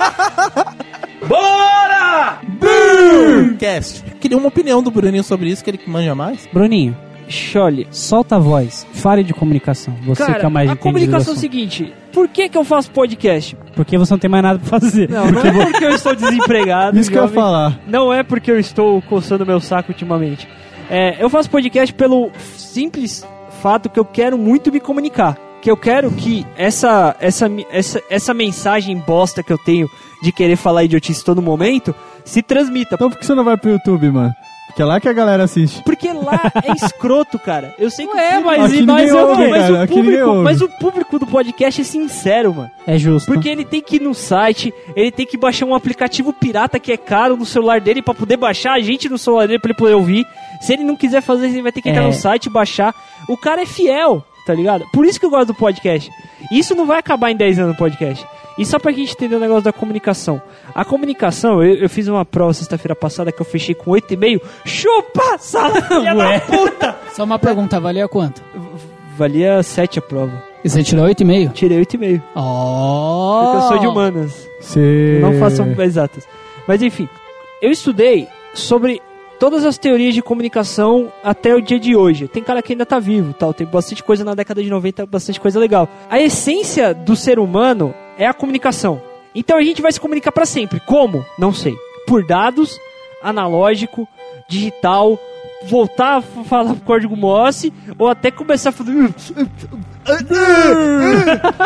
Cast. Queria uma opinião do Bruninho sobre isso, que ele que manja mais. Bruninho, chole, solta a voz, fale de comunicação. Você Cara, que é mais a comunicação é o seguinte: por que, que eu faço podcast? Porque você não tem mais nada pra fazer. Não, não é porque eu estou desempregado. Isso que eu ia falar. Não é porque eu estou coçando meu saco ultimamente. É, eu faço podcast pelo simples fato que eu quero muito me comunicar. Que eu quero que essa, essa, essa, essa mensagem bosta que eu tenho de querer falar idiotice todo momento se transmita. Então por que você não vai pro YouTube, mano? Porque é lá que a galera assiste. Porque lá é escroto, cara. Eu sei que o Ué, público- mas Aqui e ninguém eu ouve, não, mas, cara, o público, ouve. mas o público do podcast é sincero, mano. É justo. Porque ele tem que ir no site, ele tem que baixar um aplicativo pirata que é caro no celular dele pra poder baixar a gente no celular dele pra ele poder ouvir. Se ele não quiser fazer, ele vai ter que entrar É. no site e baixar. O cara é fiel, tá ligado? Por isso que eu gosto do podcast. Isso não vai acabar em 10 anos do podcast. E só pra gente entender o negócio da comunicação. A comunicação, eu, eu fiz uma prova sexta-feira passada que eu fechei com 8,5. Chupa, sala, filha da puta! Só uma pergunta, valia quanto? Valia 7 a prova. E você tirou 8,5? Tirei 8,5. Oh! Porque eu sou de humanas. Você... Não façam exatas. Mas enfim, eu estudei sobre todas as teorias de comunicação até o dia de hoje. Tem cara que ainda tá vivo, tal, tem bastante coisa na década de 90, bastante coisa legal. A essência do ser humano é a comunicação. Então a gente vai se comunicar para sempre. Como? Não sei. Por dados, analógico, digital, voltar a falar código Morse ou até começar a fazer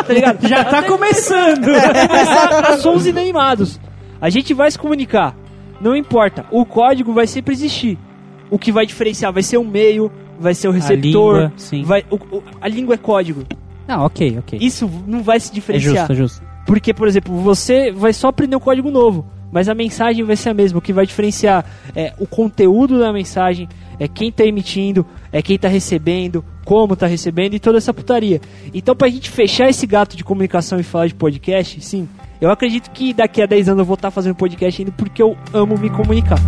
tá ligado? Já tá começando. a sons inanimados. A gente vai se comunicar. Não importa. O código vai sempre existir. O que vai diferenciar vai ser o meio, vai ser o receptor. língua, sim. Vai, o- o- a língua é código. Ah, ok, ok. Isso não vai se É diferenciar. justo, é justo. Porque, por exemplo, você vai só aprender um código novo, mas a mensagem vai ser a mesma. O que vai diferenciar é o conteúdo da mensagem, é quem tá emitindo, é quem tá recebendo, como tá recebendo e toda essa putaria. Então, pra gente fechar esse gato de comunicação e falar de podcast, sim, eu acredito que daqui a 10 anos eu vou estar fazendo podcast ainda porque eu amo me comunicar.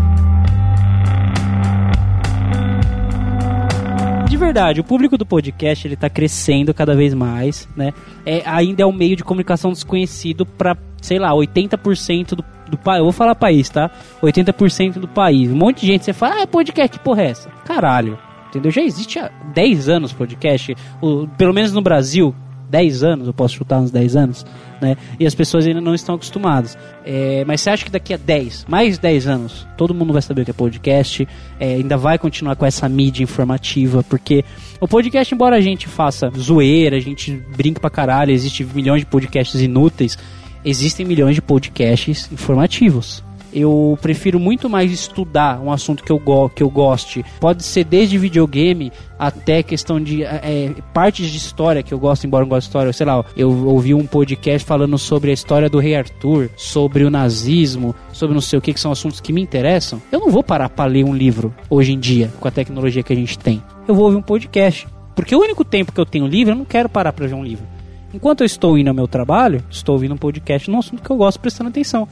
De verdade, o público do podcast ele tá crescendo cada vez mais, né? É, ainda é um meio de comunicação desconhecido para, sei lá, 80% do, do país. Eu vou falar país, tá? 80% do país. Um monte de gente você fala, ah, podcast, que porra é essa? Caralho. Entendeu? Já existe há 10 anos podcast, o, pelo menos no Brasil, 10 anos, eu posso chutar uns 10 anos, né? E as pessoas ainda não estão acostumadas. É, mas você acha que daqui a 10, mais 10 anos, todo mundo vai saber o que é podcast, é, ainda vai continuar com essa mídia informativa, porque o podcast, embora a gente faça zoeira, a gente brinque pra caralho, existe milhões de podcasts inúteis, existem milhões de podcasts informativos. Eu prefiro muito mais estudar um assunto que eu, go que eu goste. Pode ser desde videogame até questão de é, partes de história que eu gosto, embora eu não goste de história. Sei lá, eu ouvi um podcast falando sobre a história do rei Arthur, sobre o nazismo, sobre não sei o que, que são assuntos que me interessam. Eu não vou parar para ler um livro hoje em dia, com a tecnologia que a gente tem. Eu vou ouvir um podcast. Porque o único tempo que eu tenho livre, eu não quero parar para ver um livro. Enquanto eu estou indo ao meu trabalho, estou ouvindo um podcast num assunto que eu gosto, prestando atenção.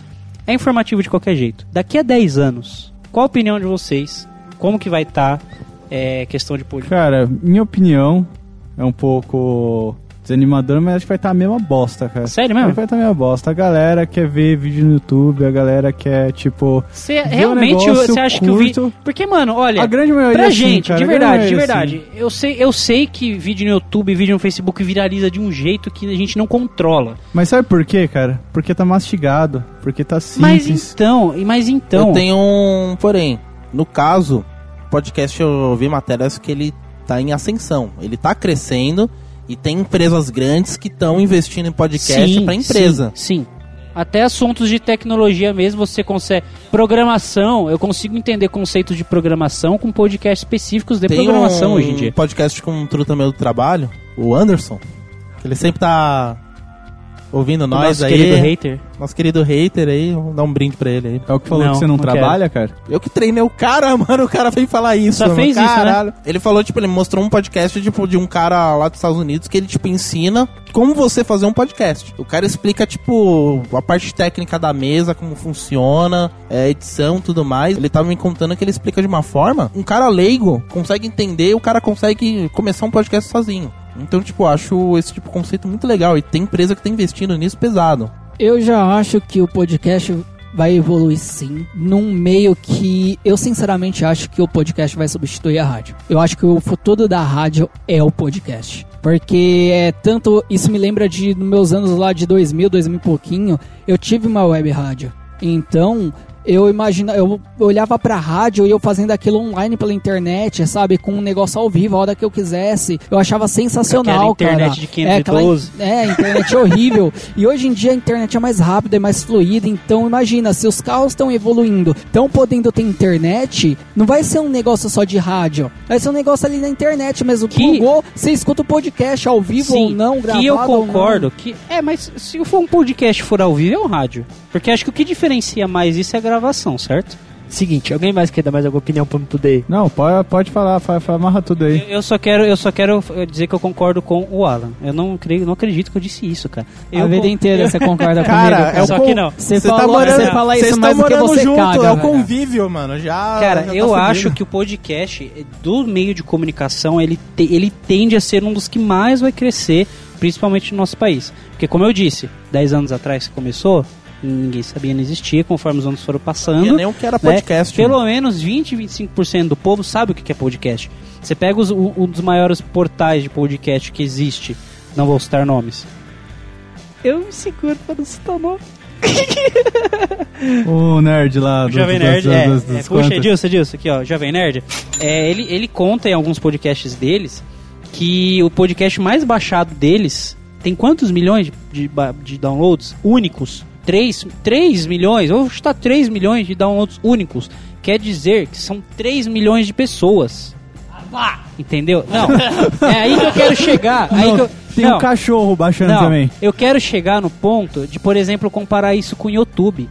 É informativo de qualquer jeito. Daqui a 10 anos, qual a opinião de vocês? Como que vai estar é, questão de podcast? Cara, minha opinião é um pouco desanimadora, mas acho que vai estar a mesma bosta, cara. Sério Acho mesmo? que vai estar a mesma bosta. A galera quer ver vídeo no YouTube, a galera quer, tipo... Você um realmente você acha que o vídeo. curto. Porque, mano, olha. A grande maioria Pra sim, gente, cara, de verdade, de maioria verdade. Eu sei, eu sei que vídeo no YouTube, vídeo no Facebook viraliza de um jeito que a gente não controla. Mas sabe por quê, cara? Porque tá mastigado, porque tá Mas simples. então, e mas então. Eu tenho um. Porém, no caso, podcast eu vi matérias que ele tá em ascensão. Ele tá crescendo e tem empresas grandes que estão investindo em podcast pra empresa. Sim, sim. Até assuntos de tecnologia mesmo você consegue. Programação, eu consigo entender conceitos de programação com podcasts específicos de Tem programação um hoje em dia. podcast com um truta meu do trabalho, o Anderson. que Ele sempre tá ouvindo O nós nosso aí. querido hater. Nosso querido hater aí, vamos dar um brinde pra ele aí. É o que falou Não, que você não, não trabalha, cara? Eu que treinei o cara, mano, o cara veio falar isso. Só mano, fez isso, né? caralho. Ele falou, tipo, ele mostrou um podcast, tipo, de um cara lá dos Estados Unidos que ele, tipo, ensina como você fazer um podcast. O cara explica, tipo, a parte técnica da mesa, como funciona, é, edição tudo mais. Ele tava me contando que ele explica de uma forma, um cara leigo consegue entender, o cara consegue começar um podcast sozinho. Então, tipo, acho esse tipo de conceito muito legal. E tem empresa que tá investindo nisso pesado. Eu já acho que o podcast vai evoluir sim, num meio que eu sinceramente acho que o podcast vai substituir a rádio. Eu acho que o futuro da rádio é o podcast. Porque é tanto. Isso me lembra de meus anos lá de 2000, 2000 e pouquinho. Eu tive uma web rádio. Então, eu imagina, eu olhava pra rádio e eu fazendo aquilo online pela internet, sabe? Com um negócio ao vivo, a hora que eu quisesse. Eu achava sensacional, Aquela internet cara. de 512. É, aquela, é, internet horrível. E hoje em dia a internet é mais rápida, é mais fluida. Então imagina, se os carros estão evoluindo, estão podendo ter internet, não vai ser um negócio só de rádio. Vai ser um negócio ali na internet mesmo. Que- Plugou, você escuta o podcast ao vivo ou não, gravado que eu concordo que é, mas se for um podcast for ao vivo é um rádio, porque acho que o que diferencia mais isso é a gravação, certo? Seguinte, alguém mais quer dar mais alguma opinião pra eu poder... Não, pode, pode falar, fa- fa- amarra tudo aí. Eu, eu só quero, eu só quero dizer que eu concordo com o Alan. Eu não creio, não acredito que eu disse isso, cara. Eu a vida inteira você concorda Cara, comigo. é o Só con- que não. Você Você tá falou- morando, você fala isso vocês mais do que morando você junto, caga, é o convívio, mano. Já. Cara, já tá eu acho que o podcast do meio de comunicação ele, te- ele tende a ser um dos que mais vai crescer, principalmente no nosso país. Porque como eu disse, 10 anos atrás que começou, ninguém sabia, não existia, conforme os anos foram passando. Sabia nem o que era né? podcast, Pelo mano. menos 20, 25% do povo sabe o que é podcast. Você pega os- um, um dos maiores portais de podcast que existe, não vou citar nomes. Eu me seguro pra não citar o nome. O nerd lá O do, Jovem Nerd, das- é, das- é, das puxa, contas. Edilson, Edilson, aqui ó, Jovem Nerd, é, ele, ele conta em alguns podcasts deles que o podcast mais baixado deles tem quantos milhões de, de, de downloads únicos? 3, 3 milhões, eu vou chutar 3 milhões de downloads únicos. Quer dizer que são 3 milhões de pessoas. Entendeu? Não, é aí que eu quero chegar. aí Não, que eu, tem não, um cachorro baixando não, também. eu quero chegar no ponto de, por exemplo, comparar isso com o YouTube.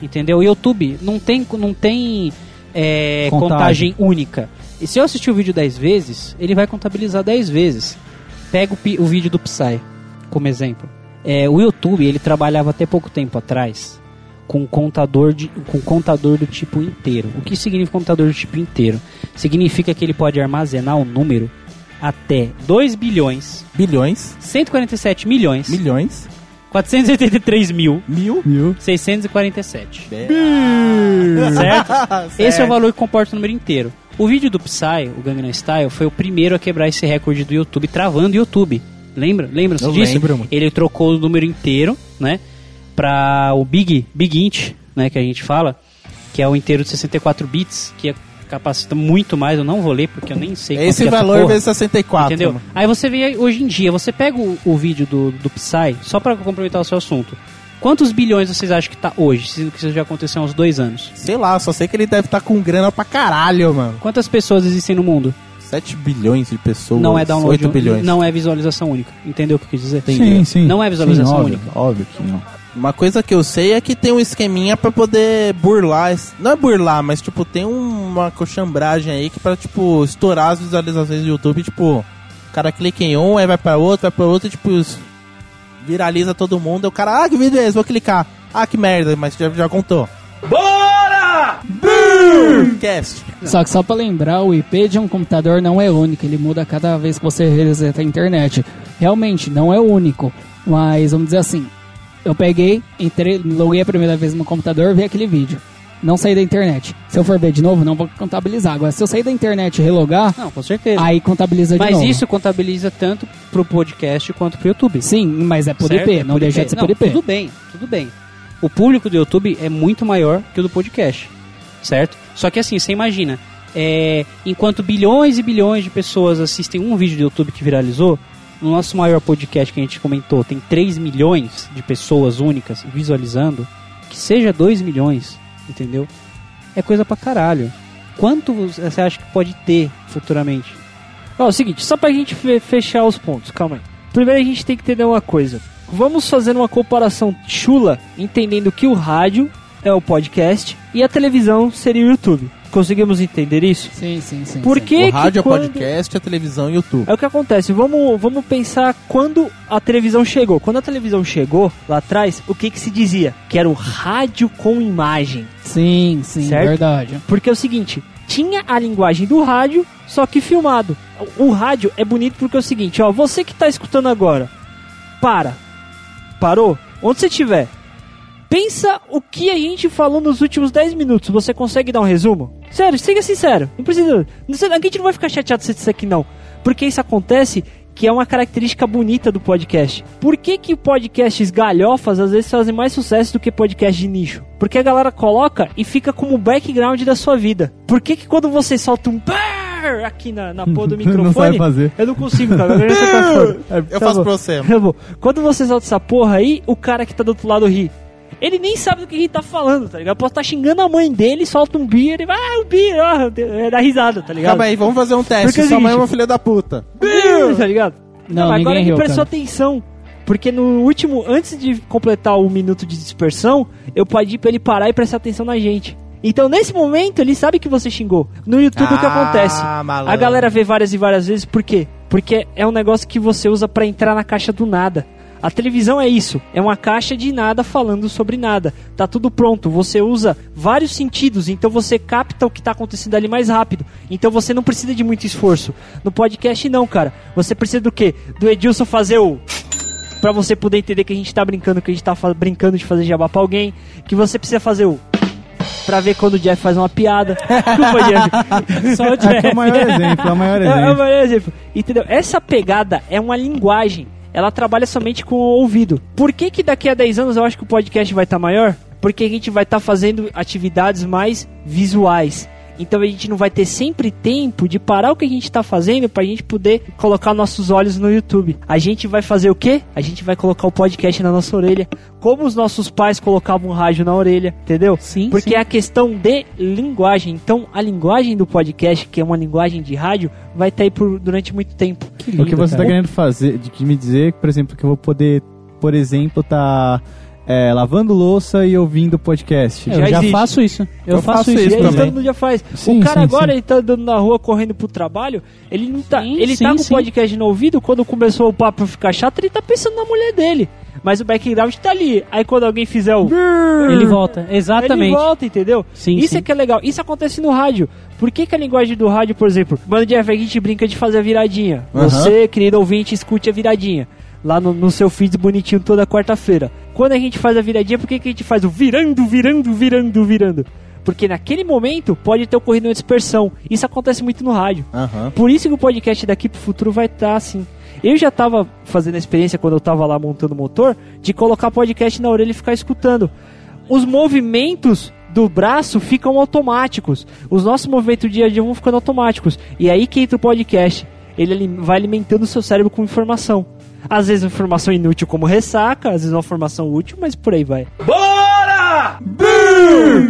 Entendeu? O YouTube não tem, não tem é, Contagem. contagem. única. E se eu assistir o vídeo 10 vezes, ele vai contabilizar 10 vezes. Pega o, o vídeo do Psy como exemplo. É, o YouTube, ele trabalhava até pouco tempo atrás com contador, de, com contador do tipo inteiro. O que significa contador do tipo inteiro? Significa que ele pode armazenar um número até 2 bilhões, Bilhões, 147 milhões, milhões, 483 mil, mil. Viu? 647. Certo? Esse é o valor que comporta o número inteiro. O vídeo do Psy, o Gangnam Style, foi o primeiro a quebrar esse recorde do YouTube, travando o YouTube. Lembra? Lembram-se Eu disso? lembro, mano. Ele trocou o número inteiro, né? Pra o Big, Big Int, né? Que a gente fala, que é o inteiro de 64 bits, que é- capacita muito mais. Eu não vou ler porque eu nem sei Esse que é valor porra. vezes 64. Entendeu? mano. Aí você vê hoje em dia, você pega o, o vídeo do, do Psy, só pra complementar o seu assunto. Quantos bilhões vocês acham que tá hoje, que isso já aconteceu há uns dois anos? Sei lá, só sei que ele deve estar com grana pra caralho, mano. Quantas pessoas existem no mundo? 7 bilhões de pessoas. não é download, 8 bilhões. não é visualização única. Entendeu o que eu quis dizer? Sim, sim. Não é visualização Sim, óbvio, única. Óbvio que não. Uma coisa que eu sei é que tem um esqueminha pra poder burlar. Não é burlar, mas tipo, tem um- uma coxambragem aí que pra, tipo, estourar as visualizações do YouTube, tipo, o cara clica em um, aí vai pra outro, vai pra outro e tipo, viraliza todo mundo. Aí o cara, ah, que vídeo é esse? Vou clicar. Ah, que merda, mas já, já contou. Bora! Cast. Só que só pra lembrar, o IP de um computador não é único, ele muda cada vez que você reseta a internet. Realmente, não é único, mas vamos dizer assim, eu peguei, entrei, loguei a primeira vez no computador, vi aquele vídeo. Não saí da internet. Se eu for ver de novo, não vou contabilizar. Agora, se eu sair da internet e relogar, Não, com certeza. aí contabiliza de Mas novo. isso contabiliza tanto pro podcast quanto pro YouTube. Sim, mas é por certo? IP, É não por deixa de ser Não, por IP. Tudo bem, tudo bem. O público do YouTube é muito maior que o do podcast, certo? Só que assim, você imagina, é, enquanto bilhões e bilhões de pessoas assistem um vídeo do YouTube que viralizou, no nosso maior podcast que a gente comentou, tem 3 milhões de pessoas únicas visualizando, que seja 2 milhões, entendeu? É coisa pra caralho. Quanto você acha que pode ter futuramente? Ó, é o seguinte, só pra gente fe- fechar os pontos, calma aí. Primeiro a gente tem que entender uma coisa. Vamos fazer uma comparação chula, entendendo que o rádio é o podcast e a televisão seria o YouTube. Conseguimos entender isso? Sim, sim, sim. Por sim. que o rádio que é quando... podcast, a televisão e YouTube. É o que acontece, vamos, vamos pensar quando a televisão chegou. Quando a televisão chegou, lá atrás, o que que se dizia? Que era o rádio com imagem. Sim, sim, Certo? verdade. Porque é o seguinte, tinha a linguagem do rádio, só que filmado. O, o rádio é bonito porque é o seguinte, ó, você que tá escutando agora, para. Parou? Onde você estiver. Pensa o que a gente falou nos últimos 10 minutos. Você consegue dar um resumo? Sério, seja sincero. Não precisa. A gente não vai ficar chateado se isso aqui não. Porque isso acontece que é uma característica bonita do podcast. Por que que podcasts galhofas às vezes fazem mais sucesso do que podcast de nicho? Porque a galera coloca e fica como background da sua vida. Por que que quando você solta um aqui na, na porra do Não microfone... sabe fazer. Eu não consigo, cara. Minha garganta tá foda. Eu Tá faço bom. pra você. Tá bom. Quando você solta essa porra aí, o cara que tá do outro lado ri. Ele nem sabe do que gente tá falando, tá ligado? Pode estar xingando a mãe dele, solta um beer e vai, ah, o beer, ó, é da risada, tá ligado? Calma aí, vamos fazer um teste. Porque é Sua mãe é uma filha da puta. Beer, tá ligado? Não, agora ninguém ele riu, prestou cara. atenção. Porque no último, antes de completar o minuto de dispersão, eu pedi pra ele parar e prestar atenção na gente. Então, nesse momento, ele sabe que você xingou. No YouTube, o que Ah, acontece? malandro. A galera vê várias e várias vezes, por quê? Porque é um negócio que você usa pra entrar na caixa do nada. A televisão é isso, é uma caixa de nada falando sobre nada. Tá tudo pronto, você usa vários sentidos, então você capta o que tá acontecendo ali mais rápido. Então você não precisa de muito esforço. No podcast não, cara. Você precisa do quê? Do Edilson fazer o Pra você poder entender que a gente tá brincando, que a gente tá brincando de fazer jabá pra alguém, que você precisa fazer o Pra ver quando o Jeff faz uma piada. Desculpa, Jeff. Só o É que é o maior exemplo, é o maior é, é o exemplo. maior exemplo. Entendeu? Essa pegada é uma linguagem. Ela trabalha somente com o ouvido. Por que que daqui a 10 anos eu acho que o podcast vai estar maior? Porque a gente vai estar fazendo atividades mais visuais. Então a gente não vai ter sempre tempo de parar o que a gente está fazendo pra gente poder colocar nossos olhos no YouTube. A gente vai fazer o quê? A gente vai colocar o podcast na nossa orelha, como os nossos pais colocavam o rádio na orelha, entendeu? Sim, Porque sim. é a questão de linguagem. Então a linguagem do podcast, que é uma linguagem de rádio, vai estar aí por, durante muito tempo. O que você tá cara. querendo fazer, de que me dizer, por exemplo, que eu vou poder, por exemplo, tá é, lavando louça e ouvindo podcast. Eu Já já faço isso. Eu, Eu faço, faço isso. Isso também. todo mundo já faz. Sim, o cara sim, agora sim. ele tá andando na rua correndo pro trabalho, ele não tá, ele tá com o podcast no ouvido, quando começou o papo ficar chato, ele tá pensando na mulher dele. Mas o background tá ali. Aí quando alguém fizer o Ele volta. Exatamente. Ele volta, entendeu? Sim, Isso é que é legal. Isso acontece no rádio. Por que, que a linguagem do rádio, por exemplo, Mano Jeff, a gente brinca de fazer a viradinha. Aham. Você, querido ouvinte, escute a viradinha. Lá no, no seu feed bonitinho toda quarta-feira. Quando a gente faz a viradinha, por que, que a gente faz o virando, virando, virando, virando? Porque naquele momento pode ter ocorrido uma dispersão. Isso acontece muito no rádio. Aham. Por isso que o podcast daqui pro futuro vai estar assim. Eu já tava fazendo a experiência quando eu tava lá montando o motor de colocar podcast na orelha e ficar escutando. Os movimentos do braço ficam automáticos. Os nossos movimentos dia a dia vão ficando automáticos. E aí que entra o podcast. Ele vai alimentando o seu cérebro com informação. Às vezes informação inútil como ressaca, às vezes uma informação útil, mas por aí vai.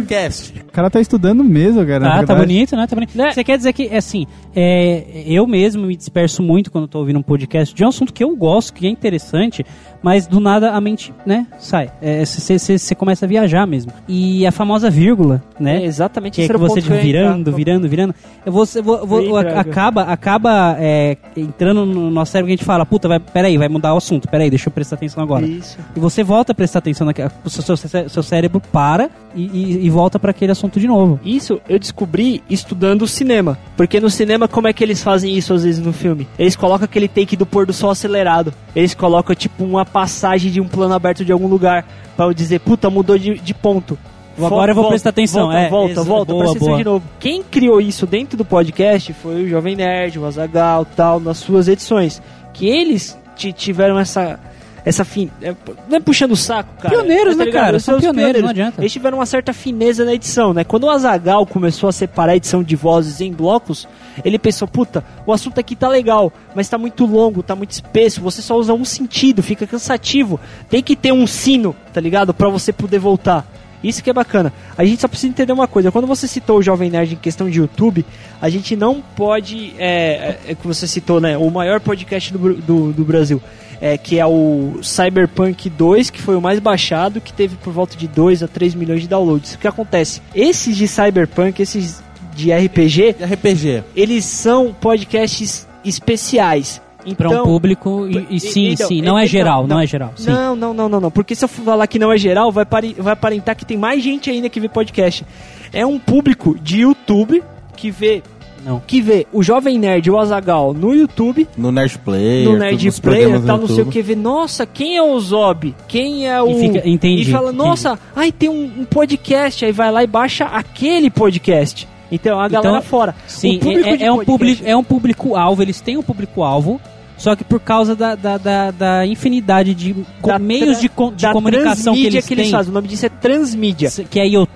Cast. O cara tá estudando mesmo, cara. Ah, tá bonito, né? Tá bonito. Você quer dizer que, assim, é, eu mesmo me disperso muito quando tô ouvindo um podcast de um assunto que eu gosto, que é interessante, mas do nada a mente, né, sai. Você começa a viajar mesmo. E a famosa vírgula, né? É exatamente que é que você que virando, virando, virando. Vou, vou, Draga. acaba, acaba é, entrando no nosso cérebro que a gente fala, puta, vai, peraí, vai mudar o assunto, peraí, deixa eu prestar atenção agora. Isso. E você volta a prestar atenção naquela. O seu, seu, seu cérebro para e, e, e volta para aquele assunto de novo. Isso eu descobri estudando cinema. Porque no cinema, como é que eles fazem isso às vezes no filme? Eles colocam aquele take do pôr do sol acelerado. Eles colocam tipo uma passagem de um plano aberto de algum lugar. Pra eu dizer, puta, mudou de, de ponto. Agora eu vou prestar atenção, Volta, é, volta, exa- volta, boa, presta atenção de novo. Quem criou isso dentro do podcast foi o Jovem Nerd, o Azagal, tal, nas suas edições. Que eles ti- tiveram essa. Essa fin... é, Não é puxando o saco, cara. Pioneiros, tá né, ligado? cara? São os pioneiros, não adianta. Eles tiveram uma certa fineza na edição, né? Quando o Azagal começou a separar a edição de vozes em blocos, ele pensou, puta, o assunto aqui tá legal, mas tá muito longo, tá muito espesso, você só usa um sentido, fica cansativo. Tem que ter um sino, tá ligado? Pra você poder voltar. Isso que é bacana. A gente só precisa entender uma coisa. Quando você citou o Jovem Nerd em questão de YouTube, a gente não pode. É, é, é que você citou, né? O maior podcast do, do, do Brasil. É, que é o Cyberpunk 2, que foi o mais baixado, que teve por volta de 2 a 3 milhões de downloads. O que acontece? Esses de Cyberpunk, esses de RPG, E RPG. eles são podcasts especiais. Para Então, um público, e, e sim, então, sim, não é então, geral, não, não. é geral. Sim. Não, não, não, não, não. Porque se eu falar que não é geral, vai, pare- vai aparentar que tem mais gente ainda que vê podcast. É um público de YouTube que vê Não. que vê o Jovem Nerd e o Azagal no YouTube, No Nerd Player. no Nerd Player, tal, não sei o que, vê, nossa, quem é o Zob? Quem é o. E fica- entendi, E fala, entendi. nossa, ai, tem um, um podcast, aí vai lá e baixa aquele podcast. Então a galera Então, fora. Sim, O público é, de é um público, é um público-alvo, eles têm um público-alvo, Só que por causa da, da, da, da infinidade de Da meios de, de da comunicação que transmídia eles têm. fazem. O nome disso é transmídia. Que é YouTube,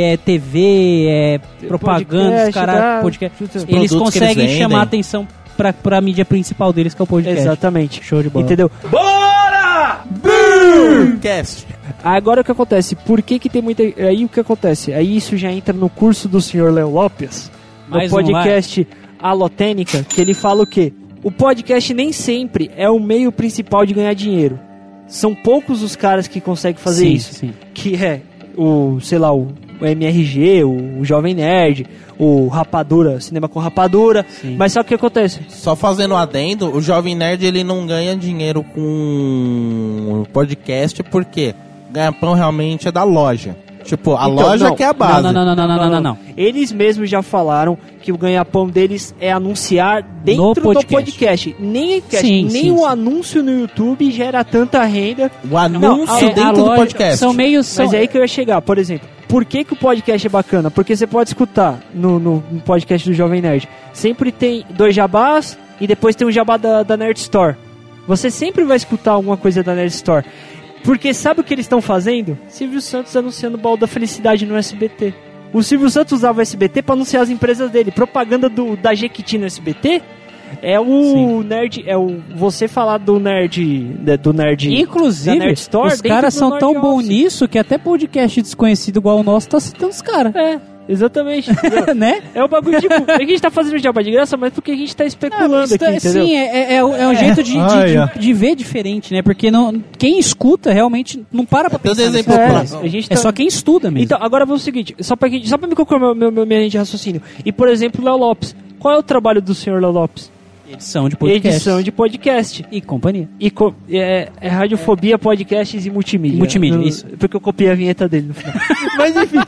é TV, é propaganda, Podcast, caralho, dá- podcast. Eles conseguem eles chamar a atenção pra, pra mídia principal deles, que é o podcast. Exatamente. Show de bola. Entendeu? Cast. Agora o que acontece? Por que que tem muita... Aí o que acontece? Aí isso já entra no curso do senhor Léo Lopes, no Mais um, podcast Alotênica, que ele fala o quê? O podcast nem sempre é o meio principal de ganhar dinheiro. São poucos os caras que conseguem fazer Sim, isso. sim. Que é o, sei lá, o, o MRG, o, o Jovem Nerd, o Rapadura, Cinema com Rapadura. Sim. Mas sabe o que acontece? Só fazendo um adendo, o Jovem Nerd ele não ganha dinheiro com podcast porque ganha-pão realmente é da loja. Tipo, a Então, loja não. que é a base. Não, não, não, não, não, não, não, não. Eles mesmos já falaram que o ganha-pão deles é anunciar dentro No do podcast. podcast. Nem, Sim, nem sim, o sim. anúncio no YouTube gera tanta renda. O anúncio é, a dentro do loja- podcast. São meios. São, Mas é aí que eu ia chegar, por exemplo. Por que, que o podcast é bacana? Porque você pode escutar no, no, no podcast do Jovem Nerd. Sempre tem dois jabás e depois tem um jabá da, da Nerd Store. Você sempre vai escutar alguma coisa da Nerd Store. Porque sabe o que eles estão fazendo? Silvio Santos anunciando o baú da felicidade no SBT. O Silvio Santos usava o SBT para anunciar as empresas dele. Propaganda do, da Jequiti no SBT é o Sim. nerd, é o você falar do nerd, da- do nerd. Inclusive, Nerd Store os caras são tão bons nisso que até podcast desconhecido igual o nosso tá citando os caras. É, exatamente. né? É o bagulho, tipo, é que a gente tá fazendo jabá de graça, mas porque a gente tá especulando aqui, é- entendeu? Sim, é, é, é um- é um jeito de, de, ó. de- de ver diferente, né? Porque não, quem escuta realmente não para pra um pensar. exemplo É, a gente É tá- só quem estuda mesmo. Então, agora vamos o seguinte, só pra, gente- só pra me concluir meu, meu, meu, minha linha de raciocínio. E, por exemplo, Léo Lopes. Qual é o trabalho do senhor Léo Lopes? Edição de podcast. Edição de podcast. E companhia. E co- é, é radiofobia, podcasts e multimídia. E multimídia, No- isso. Porque eu copiei a vinheta dele no final. Mas enfim,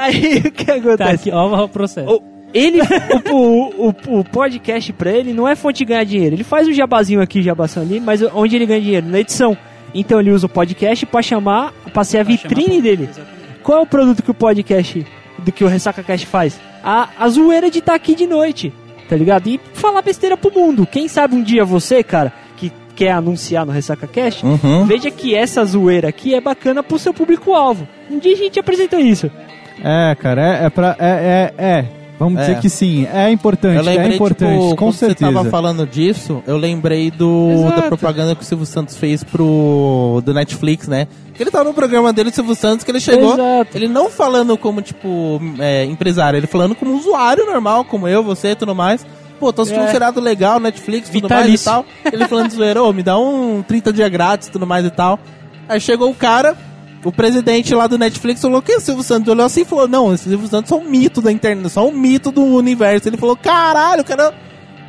aí o que Tá acontece? aqui, ó o processo. O- Ele, o, o, o, o podcast pra ele não é fonte de ganhar dinheiro. Ele faz um jabazinho aqui, jabação ali, mas onde ele ganha dinheiro? Na edição. Então ele usa o podcast pra chamar, pra ser a vitrine dele. Qual é o produto que o podcast, do que o Ressaca Cast faz? A, a zoeira de estar aqui de noite, tá ligado? E falar besteira pro mundo. Quem sabe um dia você, cara, que quer anunciar no Ressaca Cast, Uhum. veja que essa zoeira aqui é bacana pro seu público-alvo. Um dia a gente apresenta isso. É, cara, é, é pra. É, é, é. Vamos É. dizer que sim. É importante, Eu lembrei, é importante, tipo, com quando certeza. você tava falando disso, eu lembrei do Exato. da propaganda que o Silvio Santos fez pro do Netflix, né? Ele tava no programa dele, o Silvio Santos, que ele chegou, Exato. ele não falando como, tipo, é, empresário, ele falando como usuário normal, como eu, você e tudo mais. Pô, tô assistindo É. um seriado legal, Netflix, tudo Vitalício. mais e tal. Ele falando zoeira, ô, me dá um 30 dias grátis, tudo mais e tal. Aí chegou o cara, o presidente lá do Netflix falou, que é o Silvio Santos? Olhou assim e falou, não, esse Silvio Santos é um mito da internet, só um mito do universo. Ele falou, caralho, o cara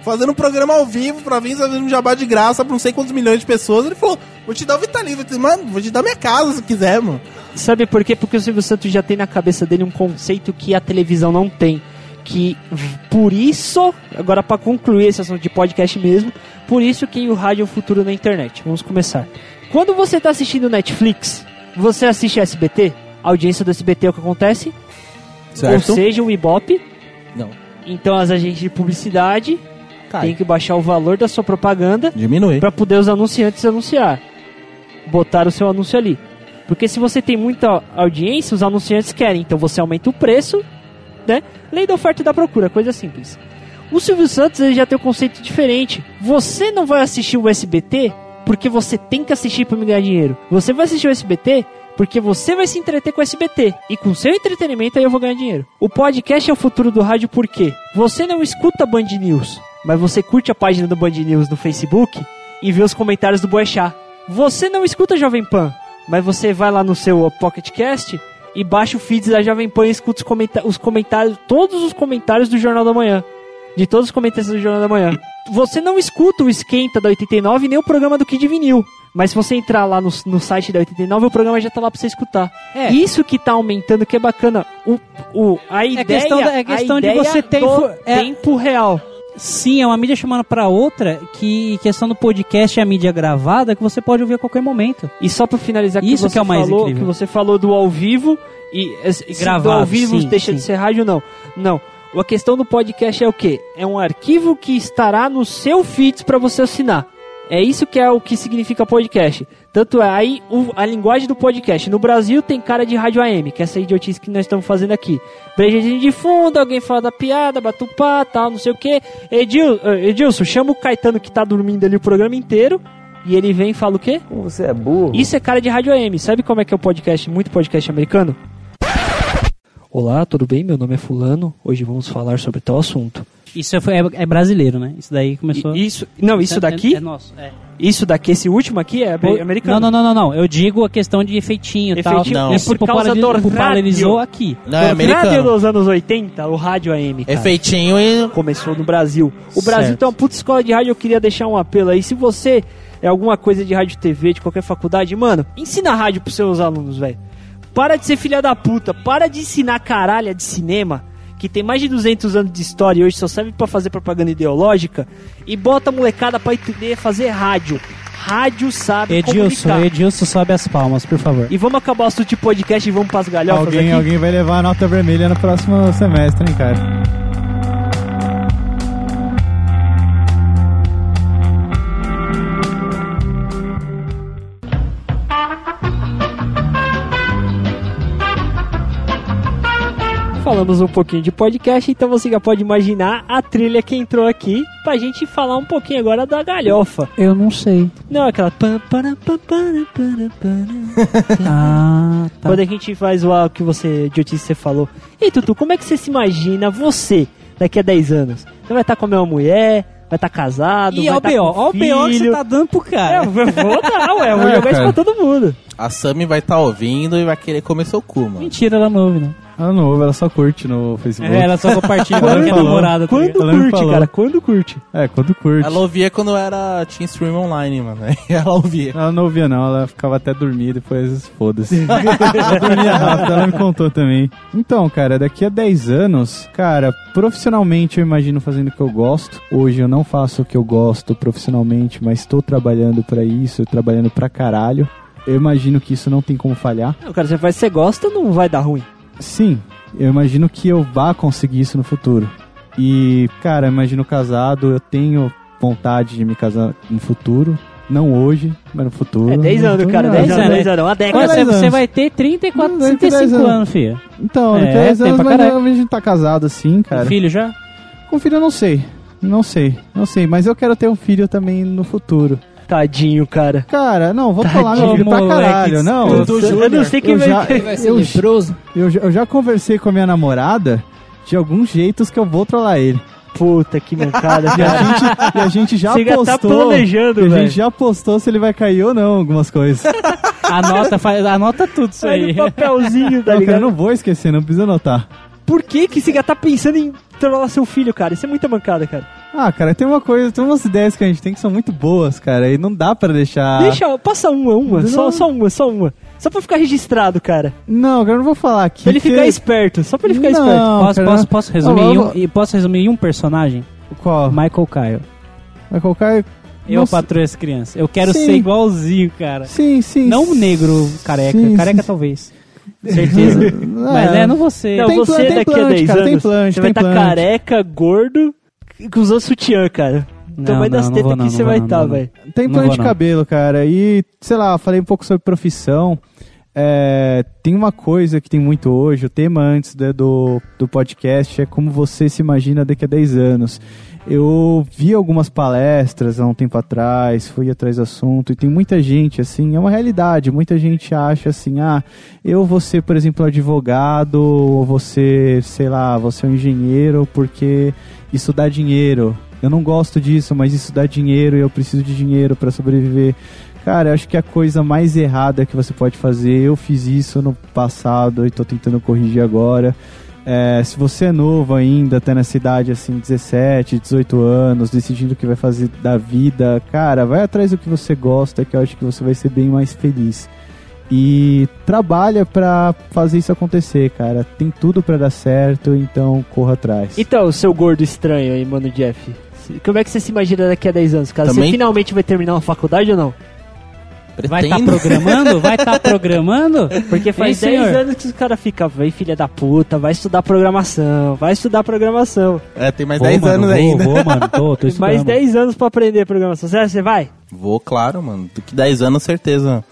fazendo um programa ao vivo pra vir fazendo um jabá de graça pra não sei quantos milhões de pessoas. Ele falou, vou te dar o Vitalício. Eu disse, Mano, vou te dar minha casa se quiser, mano. Sabe por quê? Porque o Silvio Santos já tem na cabeça dele um conceito que a televisão não tem. Que por isso, agora para concluir esse assunto de podcast mesmo, por isso que o rádio é o futuro na internet. Vamos começar. Quando você tá assistindo Netflix, você assiste SBT, a audiência do SBT é o que acontece, ou seja, o Ibope. Não. Então as agências de publicidade Cai. têm que baixar o valor da sua propaganda Diminui. para poder os anunciantes anunciar. Botar o seu anúncio ali. Porque se você tem muita audiência, os anunciantes querem. Então você aumenta o preço, né? Lei da oferta e da procura, coisa simples. O Silvio Santos ele já tem um conceito diferente. Você não vai assistir o SBT porque você tem que assistir para me ganhar dinheiro. Você vai assistir o SBT porque você vai se entreter com o SBT. E com seu entretenimento aí eu vou ganhar dinheiro. O podcast é o futuro do rádio porque você não escuta Band News, mas você curte a página do Band News no Facebook e vê os comentários do Boechat. Você não escuta Jovem Pan, mas você vai lá no seu Pocket Cast e baixa o feed da Jovem Pan e escuta os, comenta- os comentários, todos os comentários do Jornal da Manhã. De todos os comentários do Jornal da Manhã. Você não escuta o Esquenta da 89 nem o programa do Kid Vinil. Mas se você entrar lá no, no site da 89, o programa já tá lá pra você escutar. É. Isso que tá aumentando, que é bacana. O, o, a ideia, questão da- é a questão de você ter do info- é- tempo real. Sim, é uma mídia chamando pra outra, que questão do podcast é a mídia gravada que você pode ouvir a qualquer momento. E só pra finalizar que Isso que é o mais falou, incrível. que você falou do ao vivo e, se do Gravado, ao vivo sim, deixa sim. de ser rádio não. Não. A questão do podcast é o quê? É um arquivo que estará no seu feed para você assinar. É isso que é o que significa podcast. Tanto é aí o- a linguagem do podcast. No Brasil tem cara de rádio AM, que é essa idiotice que nós estamos fazendo aqui. Brejezinho de fundo, alguém fala da piada, batupá, tal, não sei o que. Edil, eh, Edilson, chama o Caetano que tá dormindo ali o programa inteiro. E ele vem e fala o quê? Você é burro. Isso é cara de rádio AM. Sabe como é que é o podcast, muito podcast americano? Olá, tudo bem? Meu nome é Fulano. Hoje vamos falar sobre tal assunto. Isso é, é- é brasileiro, né? Isso daí começou. Isso, não, isso é- daqui, É, é nosso. É. isso daqui, esse último aqui é amer- americano. Não, não, não, não, não. Eu digo a questão de efeitinho e tal. Efeitinho, Não. Isso por causa do popularizou rádio. aqui. Não, é No rádio americano. dos anos 80, o rádio AM, cara. É feitinho e. Começou no Brasil. O Brasil Certo. tem uma puta escola de rádio, eu queria deixar um apelo aí. Se você é alguma coisa de rádio TV, de qualquer faculdade, mano, ensina rádio pros seus alunos, velho. Para de ser filha da puta, para de ensinar caralha de cinema, que tem mais de 200 anos de história e hoje só serve pra fazer propaganda ideológica, e bota a molecada pra entender fazer rádio. Rádio sabe Edilson, comunicar. Edilson, sobe as palmas, por favor. E vamos acabar o assunto de podcast e vamos pras galhofas Alguém, aqui. alguém vai levar a nota vermelha no próximo semestre, hein, cara? Falamos um pouquinho de podcast, então você já pode imaginar a trilha que entrou aqui pra gente falar um pouquinho agora da galhofa. Eu não sei. Não, aquela. Ah, tá. Quando a gente faz o o que você, idiotice, você falou. E Tutu, como é que você se imagina você daqui a 10 anos? Você vai estar com a mesma mulher? Vai estar casado? E vai ó o tá B.O., com ó o B.O. que você tá dando pro É, cara. eu vou dar, ué, eu vou É, jogar isso pra todo mundo. A Sammy vai estar ouvindo e vai querer comer seu cu, mano. Mentira, ela não ouve, não. Ela não ouve, ela só curte no Facebook. É, ela só compartilha com a Falou. namorada. tá Quando ligado? Me curte, cara? Quando curte? É, quando curte. Ela ouvia quando era tinha stream online, mano. Ela ouvia. Ela não ouvia não, ela ficava até dormir, depois foda-se. ela dormia rápido, ela me contou também. Então, cara, daqui a 10 anos, cara, profissionalmente eu imagino fazendo o que eu gosto. Hoje eu não faço o que eu gosto profissionalmente, mas estou trabalhando pra isso, trabalhando pra caralho. Eu imagino que isso não tem como falhar. Não, cara, você faz você gosta, não vai dar ruim. Sim, eu imagino que eu vá conseguir isso no futuro. E, cara, eu imagino casado, eu tenho vontade de me casar no futuro. Não hoje, mas no futuro. É 10 No anos, futuro, cara, é. 10 anos, anos. 10 anos, uma década. você, você vai ter 34, Vai ter 10 35 anos. anos, filha. Então, É, daqui a 10 tem anos, pra mas a gente tá casado assim, cara. Filho já? Com filho eu não sei. Não sei, não sei. Mas eu quero ter um filho também no futuro. Tadinho, cara. Cara, não, vou Tadinho, falar meu filho pra caralho. Não, eu, Eu, não sei quem eu vai... já, Ele vai ser eu, leproso. eu, já- eu já conversei com a minha namorada de alguns jeitos que eu vou trollar ele. Puta, que mancada, E a cara. gente, e a gente já Você já tá postou. planejando, e a gente já postou se ele vai cair ou não, algumas coisas. Anota, faz, anota tudo isso aí. no papelzinho, tá não, cara, eu não vou esquecer, não precisa anotar. Por que que você já tá pensando em trollar seu filho, cara? Isso é muita mancada, cara. Ah, cara, tem uma coisa, tem umas ideias que a gente tem que são muito boas, cara, e não dá pra deixar. Deixa, passa uma, uma, Não. só, só uma, só uma. Só pra ficar registrado, cara. Não, cara, eu não vou falar aqui. Pra ele que- ficar esperto, só pra ele ficar Não, esperto. Posso, cara, posso, posso resumir Não, em um, e posso resumir em um personagem? Qual? Michael Kyle. Vai colocar. Eu Nossa. patroa essa criança. Eu quero Sim. ser igualzinho, cara. Sim, sim. Não um negro careca. Sim, careca sim. talvez. Certeza. Mas é, não você. Não, Tem você tem daqui a plante, 10 cara, tem anos, plante, você vai tem estar plante. careca, gordo, e usando sutiã, cara. Não, tamanho não, das tetas não, que você vai estar, não. velho. Tem plano de cabelo, cara. E, sei lá, falei um pouco sobre profissão. É, tem uma coisa que tem muito hoje, o tema antes né, do, do podcast é como você se imagina daqui a 10 anos. Eu vi algumas palestras há um tempo atrás, fui atrás do assunto, e tem muita gente, assim, é uma realidade, muita gente acha assim, ah, eu vou ser, por exemplo, advogado, ou você, sei lá, vou ser um engenheiro porque isso dá dinheiro. Eu não gosto disso, mas isso dá dinheiro e eu preciso de dinheiro para sobreviver. Cara, eu acho que a coisa mais errada que você pode fazer, eu fiz isso no passado e tô tentando corrigir agora. É, se você é novo ainda, tá nessa idade assim, 17, 18 anos, decidindo o que vai fazer da vida, cara, vai atrás do que você gosta, que eu acho que você vai ser bem mais feliz. E trabalha pra fazer isso acontecer, cara. Tem tudo pra dar certo, então corra atrás. Então, seu gordo estranho aí, mano, Jeff. Como é que você se imagina daqui a 10 anos, cara? Também- Você finalmente vai terminar uma faculdade ou não? Vai estar Pretendo. programando? Vai estar programando? Porque faz Hein, 10 senhor? anos que os caras ficam, vem filha da puta, vai estudar programação, vai estudar programação. É, tem mais Vou, 10 mano, anos vou, ainda. Vou, mano, tô, tô Tem estudando. mais 10 anos pra aprender programação. Será que você vai? Vou, claro, mano. Daqui 10 anos, certeza.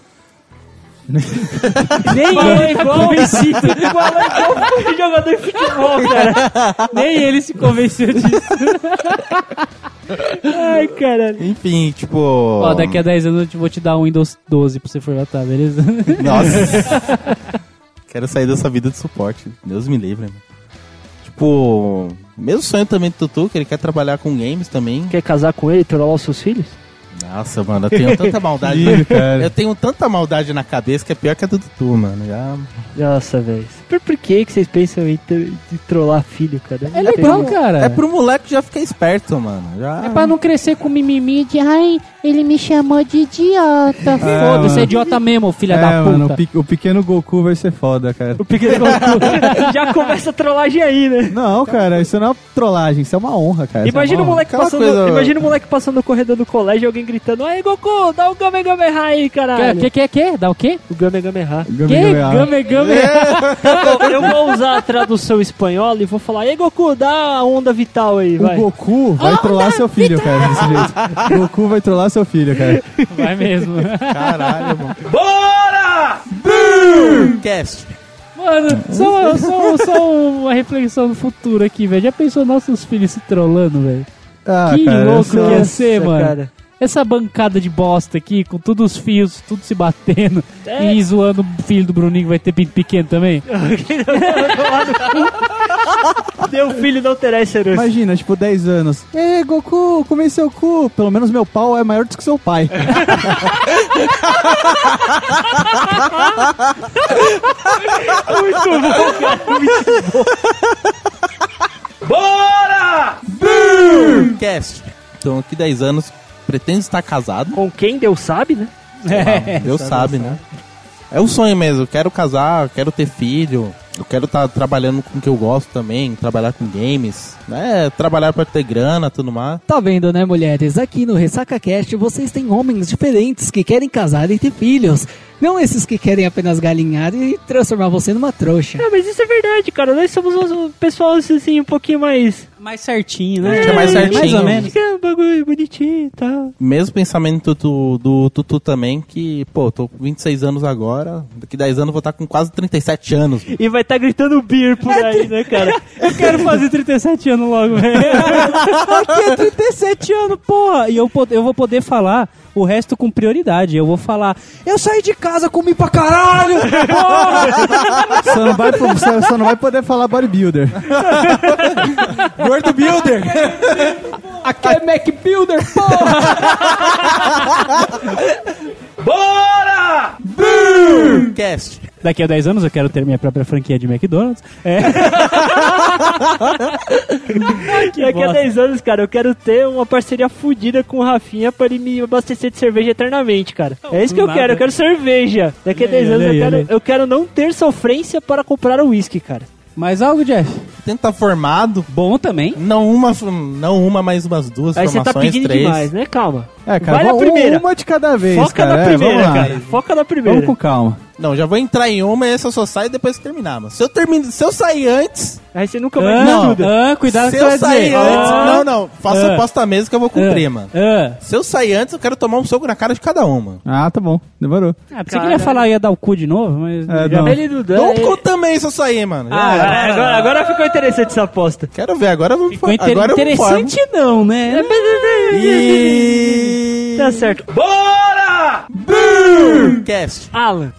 Nem ele tá convencido. Igual igual um jogador de futebol, cara. Nem ele se convenceu disso. Ai, caralho. Enfim, tipo. Ó, daqui a 10 anos eu vou te dar um Windows 12 pra você formatar, beleza? Nossa. Quero sair dessa vida de suporte. Deus me livre, mano. Tipo, mesmo sonho também do Tutu, que ele quer trabalhar com games também. Quer casar com ele e trollar os seus filhos? Nossa, mano, eu tenho tanta maldade. Ih, cara. eu tenho tanta maldade na cabeça que é pior que a do Tutu, mano. Já... Nossa, velho. Por, por que, que vocês pensam em, ter- em trollar filho, cara? É legal, cara. É pro moleque já ficar esperto, mano. Já... É pra não crescer com mimimi de ai, ele me chamou de idiota. Foda-se, mano. é idiota mesmo, filha é, da puta. mano, o, pe- o pequeno Goku vai ser foda, cara. O pequeno Goku já começa a trollagem aí, né? Não, cara, isso não é uma trollagem, isso é uma honra, cara. É Imagina o uma honra. moleque passando, coisa- imagina o moleque passando no corredor do colégio e alguém gritando: Aí, Goku, dá o Game Game aí, Que, caralho. que, que, que? Dá o quê? O Game Game Game, Que? game, ah. Game, game. eu, eu vou usar a tradução espanhola e vou falar: Aí, Goku, dá a onda vital aí, O vai. Goku vai trollar seu filho, cara, desse jeito. Goku vai trollar seu filho, cara. Vai mesmo. Caralho, mano. Cast. Mano, só, só, só uma reflexão no futuro aqui, velho. Já pensou nossos filhos se trollando, velho? Ah, Que cara, louco é- que ia ser, mano. cara. Essa bancada de bosta aqui, com todos os fios, tudo se batendo É. e zoando o filho do Bruninho que vai ter pinto pequeno também. Teu filho não terá esse herança. Imagina, tipo, 10 anos. Ê, Goku, comei seu cu. Pelo menos meu pau é maior do que seu pai. Muito bom, cara. Cast. Então, aqui 10 anos, pretendo estar casado. Com quem Deus sabe, né? É. Deus sabe, né? É o sonho mesmo. Quero casar, quero ter filho. Eu quero estar trabalhando com o que eu gosto também, trabalhar com games, né? Trabalhar pra ter grana, tudo mais. Tá vendo, né, mulheres? Aqui no Ressaca Cast vocês têm homens diferentes que querem casar e ter filhos. Não esses que querem apenas galinhar e transformar você numa trouxa. Não, mas isso é verdade, cara. Nós somos um pessoal assim, um pouquinho mais. Mais certinho, né? É, mais certinho. Mais ou menos. Que é um bagulho bonitinho e tal. Mesmo pensamento do, do Tutu também, que, pô, tô com 26 anos agora, daqui 10 anos eu vou estar com quase 37 anos. E vai estar gritando beer por aí, né, cara? Eu quero fazer 37 anos logo, velho. Aqui é 37 anos, porra. E eu, eu vou poder falar o resto com prioridade. Eu vou falar, eu saí de casa, comi pra caralho, porra. Só não vai, po- só, não vai poder falar bodybuilder. Gordo Builder! Aqui é Mac Builder, porra. Cast. Daqui a 10 anos eu quero ter minha própria franquia de McDonald's. É. Daqui a bosta. 10 anos, cara, eu quero ter uma parceria fodida com o Rafinha pra ele me abastecer de cerveja eternamente, cara. É isso que eu nada. quero, eu quero cerveja. Daqui a Olha aí, 10 anos eu quero, eu quero não ter sofrência para comprar o uísque, cara. Mais algo, Jeff? Tenta formado, Bom também. não uma, não uma, mas umas duas Aí você tá formações, pedindo três. demais, né? Calma. É, cara, Vai na vamos- primeira. uma de cada vez, Foca cara. na É, primeira, lá. cara. Foca na primeira. Vamos com calma. Não, já vou entrar em uma e essa eu só saio depois que terminar, mano. Se eu, termino, se eu sair antes, Aí você nunca mais Ah, me Não. ajuda. ah, cuidado se eu você vai sair dizer. antes, Ah, não, não, faça Ah. aposta mesa que eu vou cumprir, mano. ah. Se eu sair antes, eu quero tomar um soco na cara de cada uma. Ah, tá bom. Demorou. Ah, pensei que ele ia falar ia dar o cu de novo, mas. É, já- não. Ele não dá. Dou um ele- cu também se eu sair, mano. Ah. Ah, agora, agora ficou interessante essa aposta. Quero ver, agora vamos Ficou inter- agora eu interessante, não, né? E... Tá certo. Cast. Alan.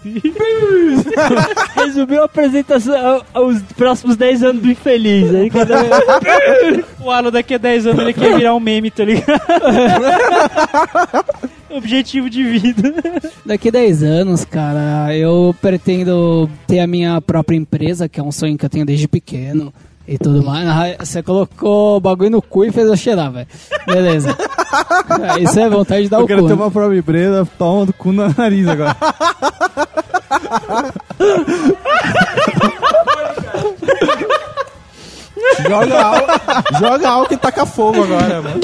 Resumiu a apresentação aos próximos 10 anos do infeliz. Aí cada... O Alan daqui a 10 anos ele quer virar um meme, tá ligado? Objetivo de vida. Daqui a 10 anos, cara, eu pretendo ter a minha própria empresa, que é um sonho que eu tenho desde pequeno e tudo mais. Ah, Você colocou o bagulho no cu e fez eu cheirar, velho. Beleza. Ah, Isso é vontade de dar Eu o quero cu. ter né? uma própria empresa, toma do cu no nariz agora. Joga álcool, joga álcool e taca fogo agora, mano.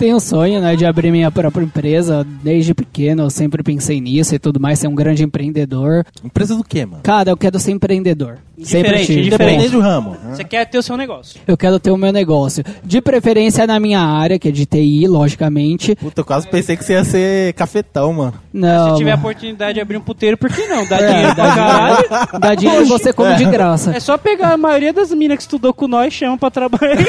Tenho o sonho, né, de abrir minha própria empresa. Desde pequeno eu sempre pensei nisso e tudo mais, ser um grande empreendedor. Empresa do quê, mano? Cara, eu quero ser empreendedor. sempre Diferente, tive. diferente. Do ramo. Você quer ter o seu negócio. Eu quero ter o meu negócio. De preferência na minha área, que é de TI, logicamente. Puta, eu quase pensei que você ia ser cafetão, mano. Não, Se tiver a oportunidade de abrir um puteiro, por que não? Dá É, dinheiro pra dá caralho. Dá dinheiro e você come de graça. É só pegar a maioria das minas que estudou com nós, chama pra trabalhar.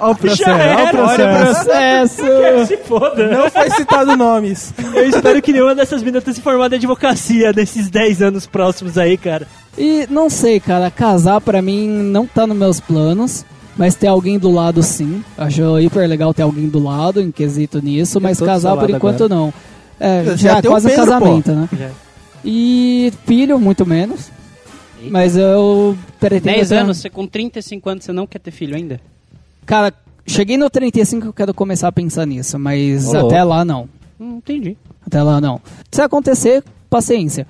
Olha o processo, Já olha o processo. Processo! Se foda. Não foi citado nomes. Eu espero que nenhuma dessas minas tenha se formado em advocacia nesses 10 anos próximos aí, cara. E não sei, cara, casar pra mim não tá nos meus planos. Mas ter alguém do lado sim. Acho hiper legal ter alguém do lado em quesito nisso, mas tô do casar por enquanto agora. não. É, Já já, o quase um Pedro, casamento, né? Já. E filho, muito menos. Mas eu pretendo. 10 ter- anos, você com 35 anos, você não quer ter filho ainda? Cara, cheguei no 35 eu quero começar a pensar nisso, mas até lá não. Hum, entendi. Até lá não. Se acontecer, paciência.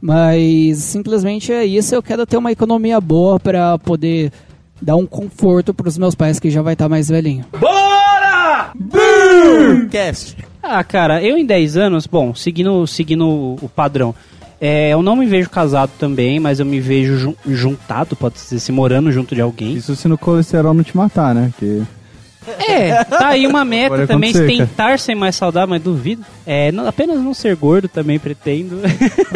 Mas simplesmente é isso, eu quero ter uma economia boa pra poder dar um conforto pros meus pais que já vai estar mais velhinho. Cast. Ah, cara, eu em 10 anos, bom, seguindo, seguindo o padrão. É, eu não me vejo casado também, mas eu me vejo jun- juntado, pode dizer assim, morando junto de alguém. Isso se no colesterol não te matar, né? Que... É, tá aí uma meta Pode também, acontecer, cara. tentar ser mais saudável, mas duvido. É, não- apenas não ser gordo também pretendo.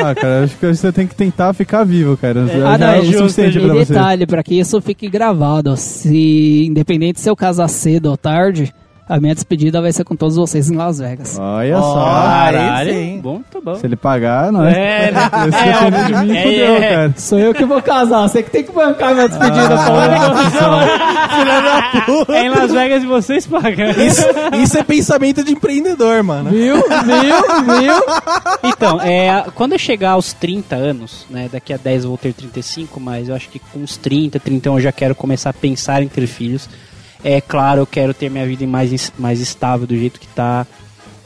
Ah, cara, acho que você tem que tentar ficar vivo, cara. Já ah, não, é é justo. suficiente E pra você. detalhe, pra que isso fique gravado. Se, independente se eu casar cedo ou tarde, a minha despedida vai ser com todos vocês em Las Vegas. Olha Ó, só. Caralho. sim. Bom, tá bom. Se ele pagar, não é? É, né? Se É, de mim, é, fudeu, é. cara. Sou eu que vou casar, você que tem que bancar minha despedida, Paulo. É em Las Vegas e vocês pagam. Isso, isso é pensamento de empreendedor, mano. Viu? Viu? Viu? Então, é, quando eu chegar aos 30 anos, né, daqui a 10 eu vou ter 35, mas eu acho que com uns 30, 31 eu já quero começar a pensar em ter filhos. É claro, eu quero ter minha vida mais, mais estável do jeito que tá,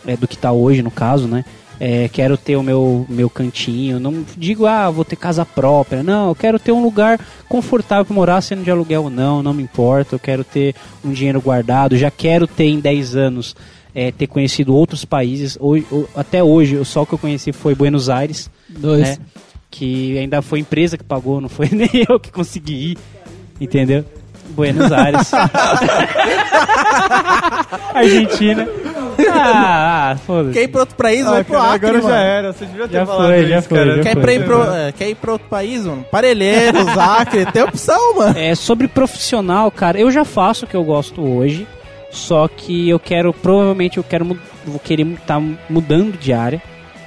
é, do que tá hoje, no caso, né? É, quero ter o meu, meu cantinho. Não digo, ah, vou ter casa própria. Não, eu quero ter um lugar confortável para morar, sendo de aluguel ou não, não me importa. Eu quero ter um dinheiro guardado. Já quero ter em 10 anos é, ter conhecido outros países. Hoje, o- até hoje, só o que eu conheci foi Buenos Aires, Dois. né? Que ainda foi empresa que pagou, não foi nem eu que consegui ir. Entendeu? Buenos Aires. Argentina. Ah, ah foda-se. Quer ir pra outro país, vai Ah, pro cara, Acre, agora já mano. era. Você devia ter Já falado foi, isso, já foi, cara. já Quer, foi. ir pro, é, quer ir pra outro país, mano? Parelheiros, Acre, tem opção, mano. É, sobre profissional, cara, eu já faço o que eu gosto hoje, só que eu quero, provavelmente eu quero, vou querer estar mudando de área,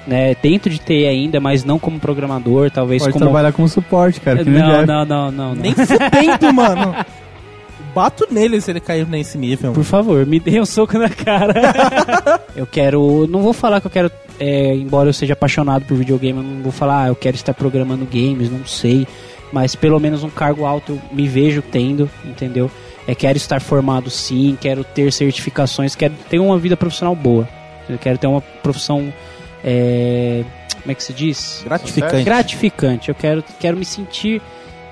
né, dentro de TI ainda, mas não como programador, talvez Pode como... trabalhar como suporte, cara. Não, não, não, não, não. Nem fudendo, mano. Bato nele se ele cair nesse nível. Por favor, me dê um soco na cara. eu quero. Não vou falar que eu quero. é, embora eu seja apaixonado por videogame, eu não vou falar, ah, eu quero estar programando games, não sei. Mas pelo menos um cargo alto eu me vejo tendo, entendeu? É, quero estar formado sim, quero ter certificações, quero ter uma vida profissional boa. Eu quero ter uma profissão. é, como é que se diz? Gratificante. gratificante. Eu quero, quero me sentir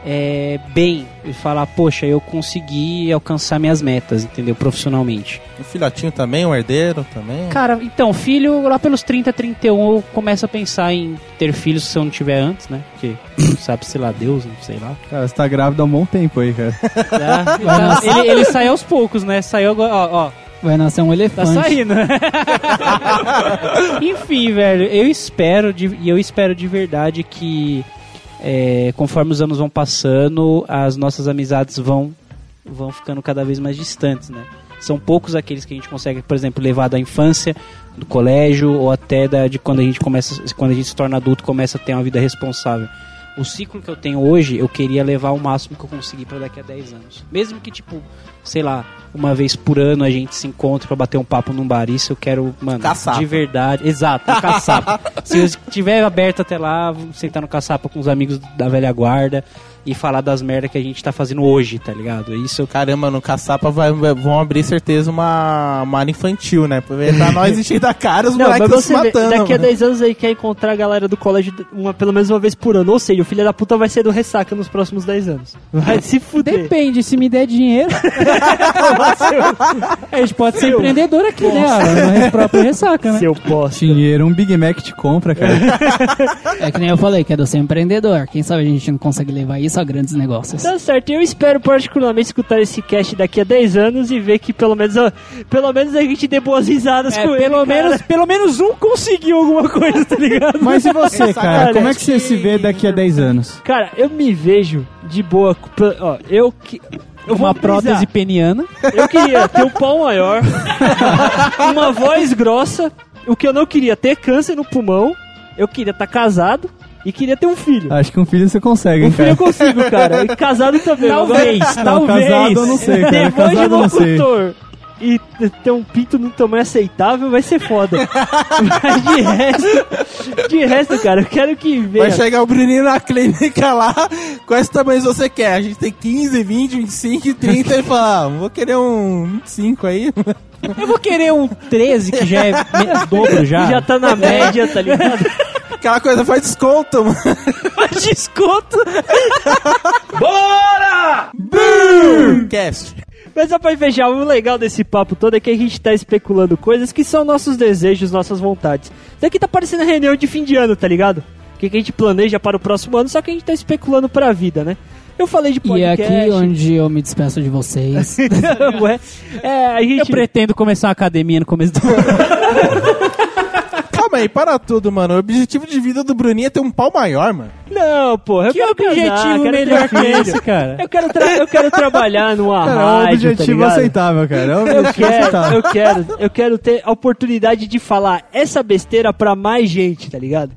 é, bem e falar, poxa, eu consegui alcançar minhas metas, entendeu? Profissionalmente. O filhotinho também, o herdeiro também. Cara, então, filho, lá pelos 30, 31, eu começo a pensar em ter filhos se eu não tiver antes, né? Porque sabe, sei lá, Deus, não sei lá. Cara, você tá grávida há um bom tempo aí, cara. Já- ele, ele saiu aos poucos, né? Saiu agora, ó, ó, Vai nascer um Tá elefante. saindo. Enfim, velho, eu espero de, e eu espero de verdade que é, conforme os anos vão passando, as nossas amizades vão vão ficando cada vez mais distantes, né? São poucos aqueles que a gente consegue, por exemplo, levar da infância, do colégio ou até da, de quando a gente começa, quando a gente se torna adulto, começa a ter uma vida responsável. O ciclo que eu tenho hoje, eu queria levar o máximo que eu conseguir para daqui a 10 anos. Mesmo que tipo, sei lá, uma vez por ano a gente se encontre para bater um papo num bar, isso eu quero, mano, Caçapa. de verdade. Exato, um caçapa. Se eu estiver aberto até lá, sentar no caçapa com os amigos da velha guarda e falar das merdas que a gente tá fazendo hoje, tá ligado? Isso Caramba, no Caçapa vai, vão abrir certeza uma, uma área infantil, né? Pra nós encher da cara, os Não, mas moleques estão se você vê, matando. daqui a mano. 10 anos aí quer encontrar a galera do colégio uma, pelo menos uma vez por ano. Ou seja, o filho da puta vai ser do ressaca nos próximos 10 anos. Vai se fuder. Depende, se me der dinheiro. a gente pode ser empreendedor aqui, né? Próprio ressaca, né? Seu bosta. Dinheiro, um Big Mac te compra, cara. É que nem eu falei, que é do ser empreendedor. Quem sabe a gente não consegue levar isso a grandes negócios. Tá certo, eu espero particularmente escutar esse cast daqui a 10 anos e ver que pelo menos, ó, pelo menos a gente dê boas risadas É, com ele. pelo cara. menos, pelo menos um conseguiu alguma coisa, tá ligado? Mas e você, cara? Como é que você se vê daqui a 10 anos? Cara, eu me vejo de boa. Ó, eu que. Eu Uma prótese peniana. Eu queria ter um pau maior, uma voz grossa. O que eu não queria ter câncer no pulmão. Eu queria estar casado e queria ter um filho. Acho que um filho você consegue, hein, Um filho cara? eu consigo, cara. E casado também. Talvez, Agora, Não, talvez. casado eu não sei, cara. Depois de Casado não sei. locutor e ter um pinto num tamanho aceitável vai ser foda. Mas de resto, de resto, cara, eu quero que Vai venha. chegar o Bruninho na clínica lá, quais tamanhos você quer? A gente tem 15, 20, 25 e 30 e fala, ah, vou querer um 25 aí. Eu vou querer um 13, que já é dobro já. Já tá na média, tá ligado? Aquela coisa faz desconto, mano. Faz desconto. Cast. Mas só pra fechar, o legal desse papo todo é que a gente tá especulando coisas que são nossos desejos, nossas vontades. Isso aqui tá parecendo reunião de fim de ano, tá ligado? O que, que a gente planeja para o próximo ano, só que a gente tá especulando pra vida, né? Eu falei de E é podcast. aqui onde eu me despeço de vocês. Ué, é, a gente... Eu pretendo começar uma academia no começo do ano. Aí, para tudo, mano. O objetivo de vida do Bruninho é ter um pau maior, mano. Não, porra, eu Que quero casar, objetivo quero ter melhor que esse, cara? Eu quero, tra- eu quero trabalhar numa Cara, é um tá objetivo ligado? aceitável, cara. É um Eu quero, aceitável. eu quero, eu quero ter a oportunidade de falar essa besteira pra mais gente, tá ligado?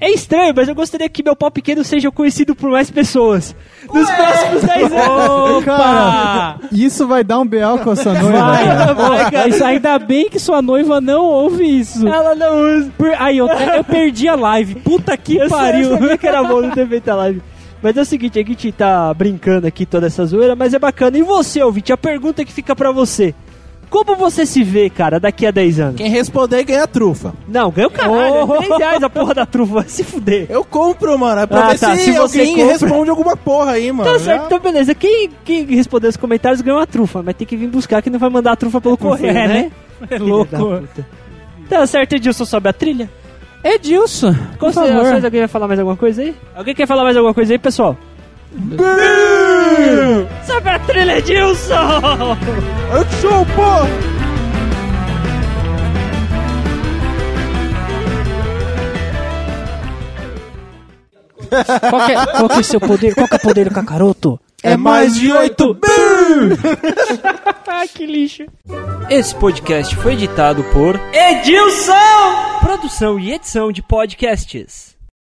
É estranho, mas eu gostaria que meu pau pequeno seja conhecido por mais pessoas. Nos próximos 10 anos. Cara, isso vai dar um BL com a sua noiva, Vai, vai, cara. Isso, ainda bem que sua noiva não ouve isso. Ela não usa. Por- Aí, eu, eu perdi a live. Puta que Eu pariu. sabia que era bom não ter feito a live. Mas é o seguinte, a gente tá brincando aqui toda essa zoeira, mas é bacana. E você, ouvinte, a pergunta que fica pra você. Como você se vê, cara, daqui a 10 anos? Quem responder ganha trufa. Não, ganha o caralho. Oh. É 3 reais a porra da trufa, vai se fuder. Eu compro, mano. É pra Ah, ver tá, se, se você alguém compra- responde alguma porra aí, mano. Tá Já- certo, então beleza. Quem, quem responder os comentários ganha uma trufa, mas tem que vir buscar que não vai mandar a trufa pelo correio, É, né? né? É louco. Tá certo, Edilson, sobe a trilha. Edilson, por Considerações, favor. alguém vai falar mais alguma coisa aí? Alguém quer falar mais alguma coisa aí, pessoal? Sobe a trilha, que sou, porra! Qual que, é, qual que é o seu poder? Qual que é o poder do cacaroto? É mais de 8 Ah, que lixo. Esse podcast foi editado por Edilson! Produção e edição de podcasts.